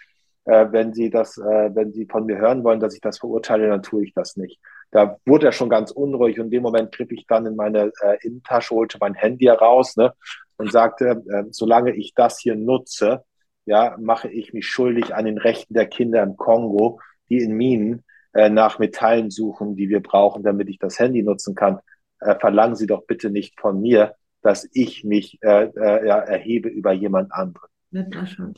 äh, wenn Sie das, äh, wenn Sie von mir hören wollen, dass ich das verurteile, dann tue ich das nicht. Da wurde er schon ganz unruhig und in dem Moment griff ich dann in meine äh, Innentasche, holte mein Handy heraus ne, und sagte, äh, solange ich das hier nutze, ja, mache ich mich schuldig an den Rechten der Kinder im Kongo, die in Minen äh, nach Metallen suchen, die wir brauchen, damit ich das Handy nutzen kann. Äh, verlangen Sie doch bitte nicht von mir, dass ich mich äh, äh, ja, erhebe über jemand anderen.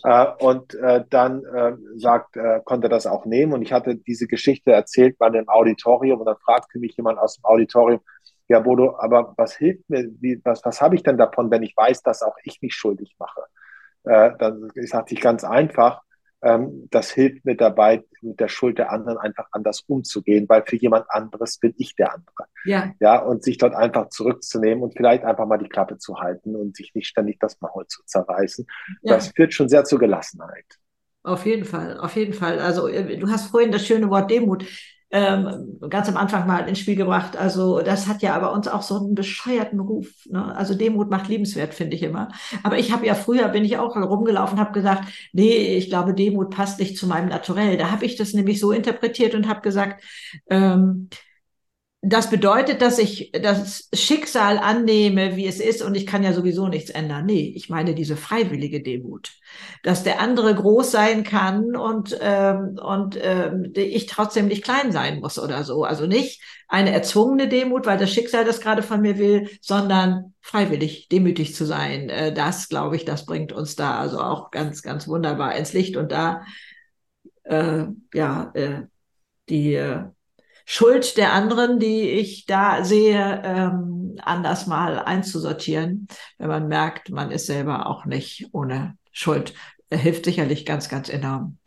Äh, und äh, dann äh, sagt, äh, konnte das auch nehmen. Und ich hatte diese Geschichte erzählt bei dem Auditorium und dann fragte mich jemand aus dem Auditorium, ja, Bodo, aber was hilft mir, wie, was, was habe ich denn davon, wenn ich weiß, dass auch ich mich schuldig mache? Äh, dann sagte ich ganz einfach, das hilft mir dabei, mit der Schuld der anderen einfach anders umzugehen, weil für jemand anderes bin ich der andere. Ja. Ja, und sich dort einfach zurückzunehmen und vielleicht einfach mal die Klappe zu halten und sich nicht ständig das Maul zu zerreißen. Ja. Das führt schon sehr zur Gelassenheit. Auf jeden Fall, auf jeden Fall. Also äh, du hast vorhin das schöne Wort Demut ähm, ganz am Anfang mal ins Spiel gebracht. Also das hat ja aber uns auch so einen bescheuerten Ruf. Ne? Also Demut macht liebenswert, finde ich immer. Aber ich habe ja früher, bin ich auch rumgelaufen, habe gesagt, nee, ich glaube, Demut passt nicht zu meinem Naturell. Da habe ich das nämlich so interpretiert und habe gesagt, ähm, das bedeutet, dass ich das Schicksal annehme, wie es ist, und ich kann ja sowieso nichts ändern. Nee, ich meine diese freiwillige Demut, dass der andere groß sein kann und ähm, und ähm, ich trotzdem nicht klein sein muss oder so. Also nicht eine erzwungene Demut, weil das Schicksal das gerade von mir will, sondern freiwillig demütig zu sein. Äh, das, glaube ich, das bringt uns da also auch ganz, ganz wunderbar ins Licht und da äh, ja äh, die äh, Schuld der anderen, die ich da sehe, ähm, anders mal einzusortieren, wenn man merkt, man ist selber auch nicht ohne Schuld. Er hilft sicherlich ganz, ganz enorm.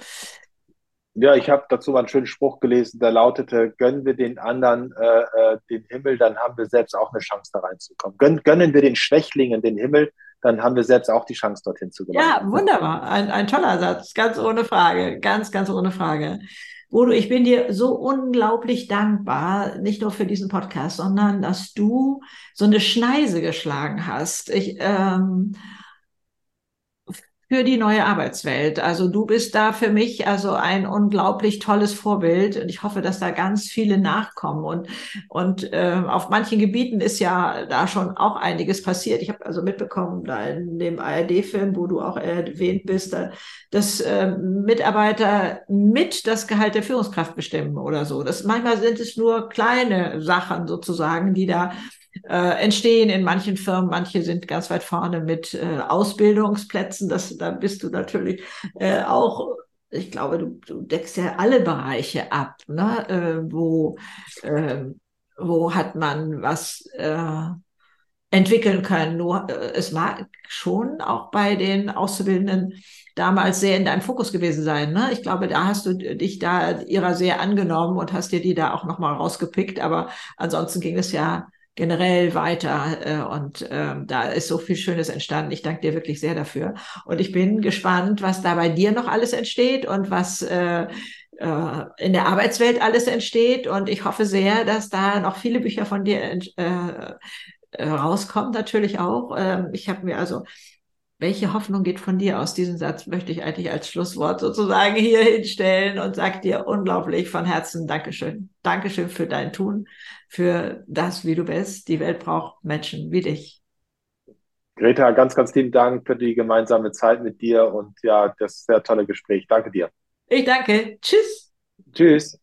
Ja, ich habe dazu mal einen schönen Spruch gelesen, der lautete, gönnen wir den anderen äh, äh, den Himmel, dann haben wir selbst auch eine Chance da reinzukommen. Gön gönnen wir den Schwächlingen den Himmel, dann haben wir selbst auch die Chance, dorthin zu gelangen. Ja, wunderbar. Ein, ein toller Satz, ganz ohne Frage, ganz, ganz ohne Frage. Bodo, ich bin dir so unglaublich dankbar, nicht nur für diesen Podcast, sondern dass du so eine Schneise geschlagen hast. Ich, ähm, für die neue Arbeitswelt. Also du bist da für mich also ein unglaublich tolles Vorbild und ich hoffe, dass da ganz viele nachkommen und und äh, auf manchen Gebieten ist ja da schon auch einiges passiert. Ich habe also mitbekommen da in dem ARD-Film, wo du auch erwähnt bist, da, dass äh, Mitarbeiter mit das Gehalt der Führungskraft bestimmen oder so. Das manchmal sind es nur kleine Sachen sozusagen, die da äh, entstehen in manchen Firmen. Manche sind ganz weit vorne mit äh, Ausbildungsplätzen. Das, da bist du natürlich äh, auch ich glaube, du, du deckst ja alle Bereiche ab, ne? Äh, wo, äh, wo hat man was äh, entwickeln können. Nur äh, es mag schon auch bei den Auszubildenden damals sehr in deinem Fokus gewesen sein. Ne? Ich glaube, da hast du dich da ihrer sehr angenommen und hast dir die da auch nochmal rausgepickt. Aber ansonsten ging es ja generell weiter. Äh, und ähm, da ist so viel Schönes entstanden. Ich danke dir wirklich sehr dafür. Und ich bin gespannt, was da bei dir noch alles entsteht und was äh, äh, in der Arbeitswelt alles entsteht. Und ich hoffe sehr, dass da noch viele Bücher von dir äh, äh, rauskommen, natürlich auch. Ähm, ich habe mir also welche Hoffnung geht von dir aus? Diesen Satz möchte ich eigentlich als Schlusswort sozusagen hier hinstellen und sag dir unglaublich von Herzen Dankeschön. Dankeschön für dein Tun, für das, wie du bist. Die Welt braucht Menschen wie dich. Greta, ganz, ganz lieben Dank für die gemeinsame Zeit mit dir und ja, das sehr tolle Gespräch. Danke dir. Ich danke. Tschüss. Tschüss.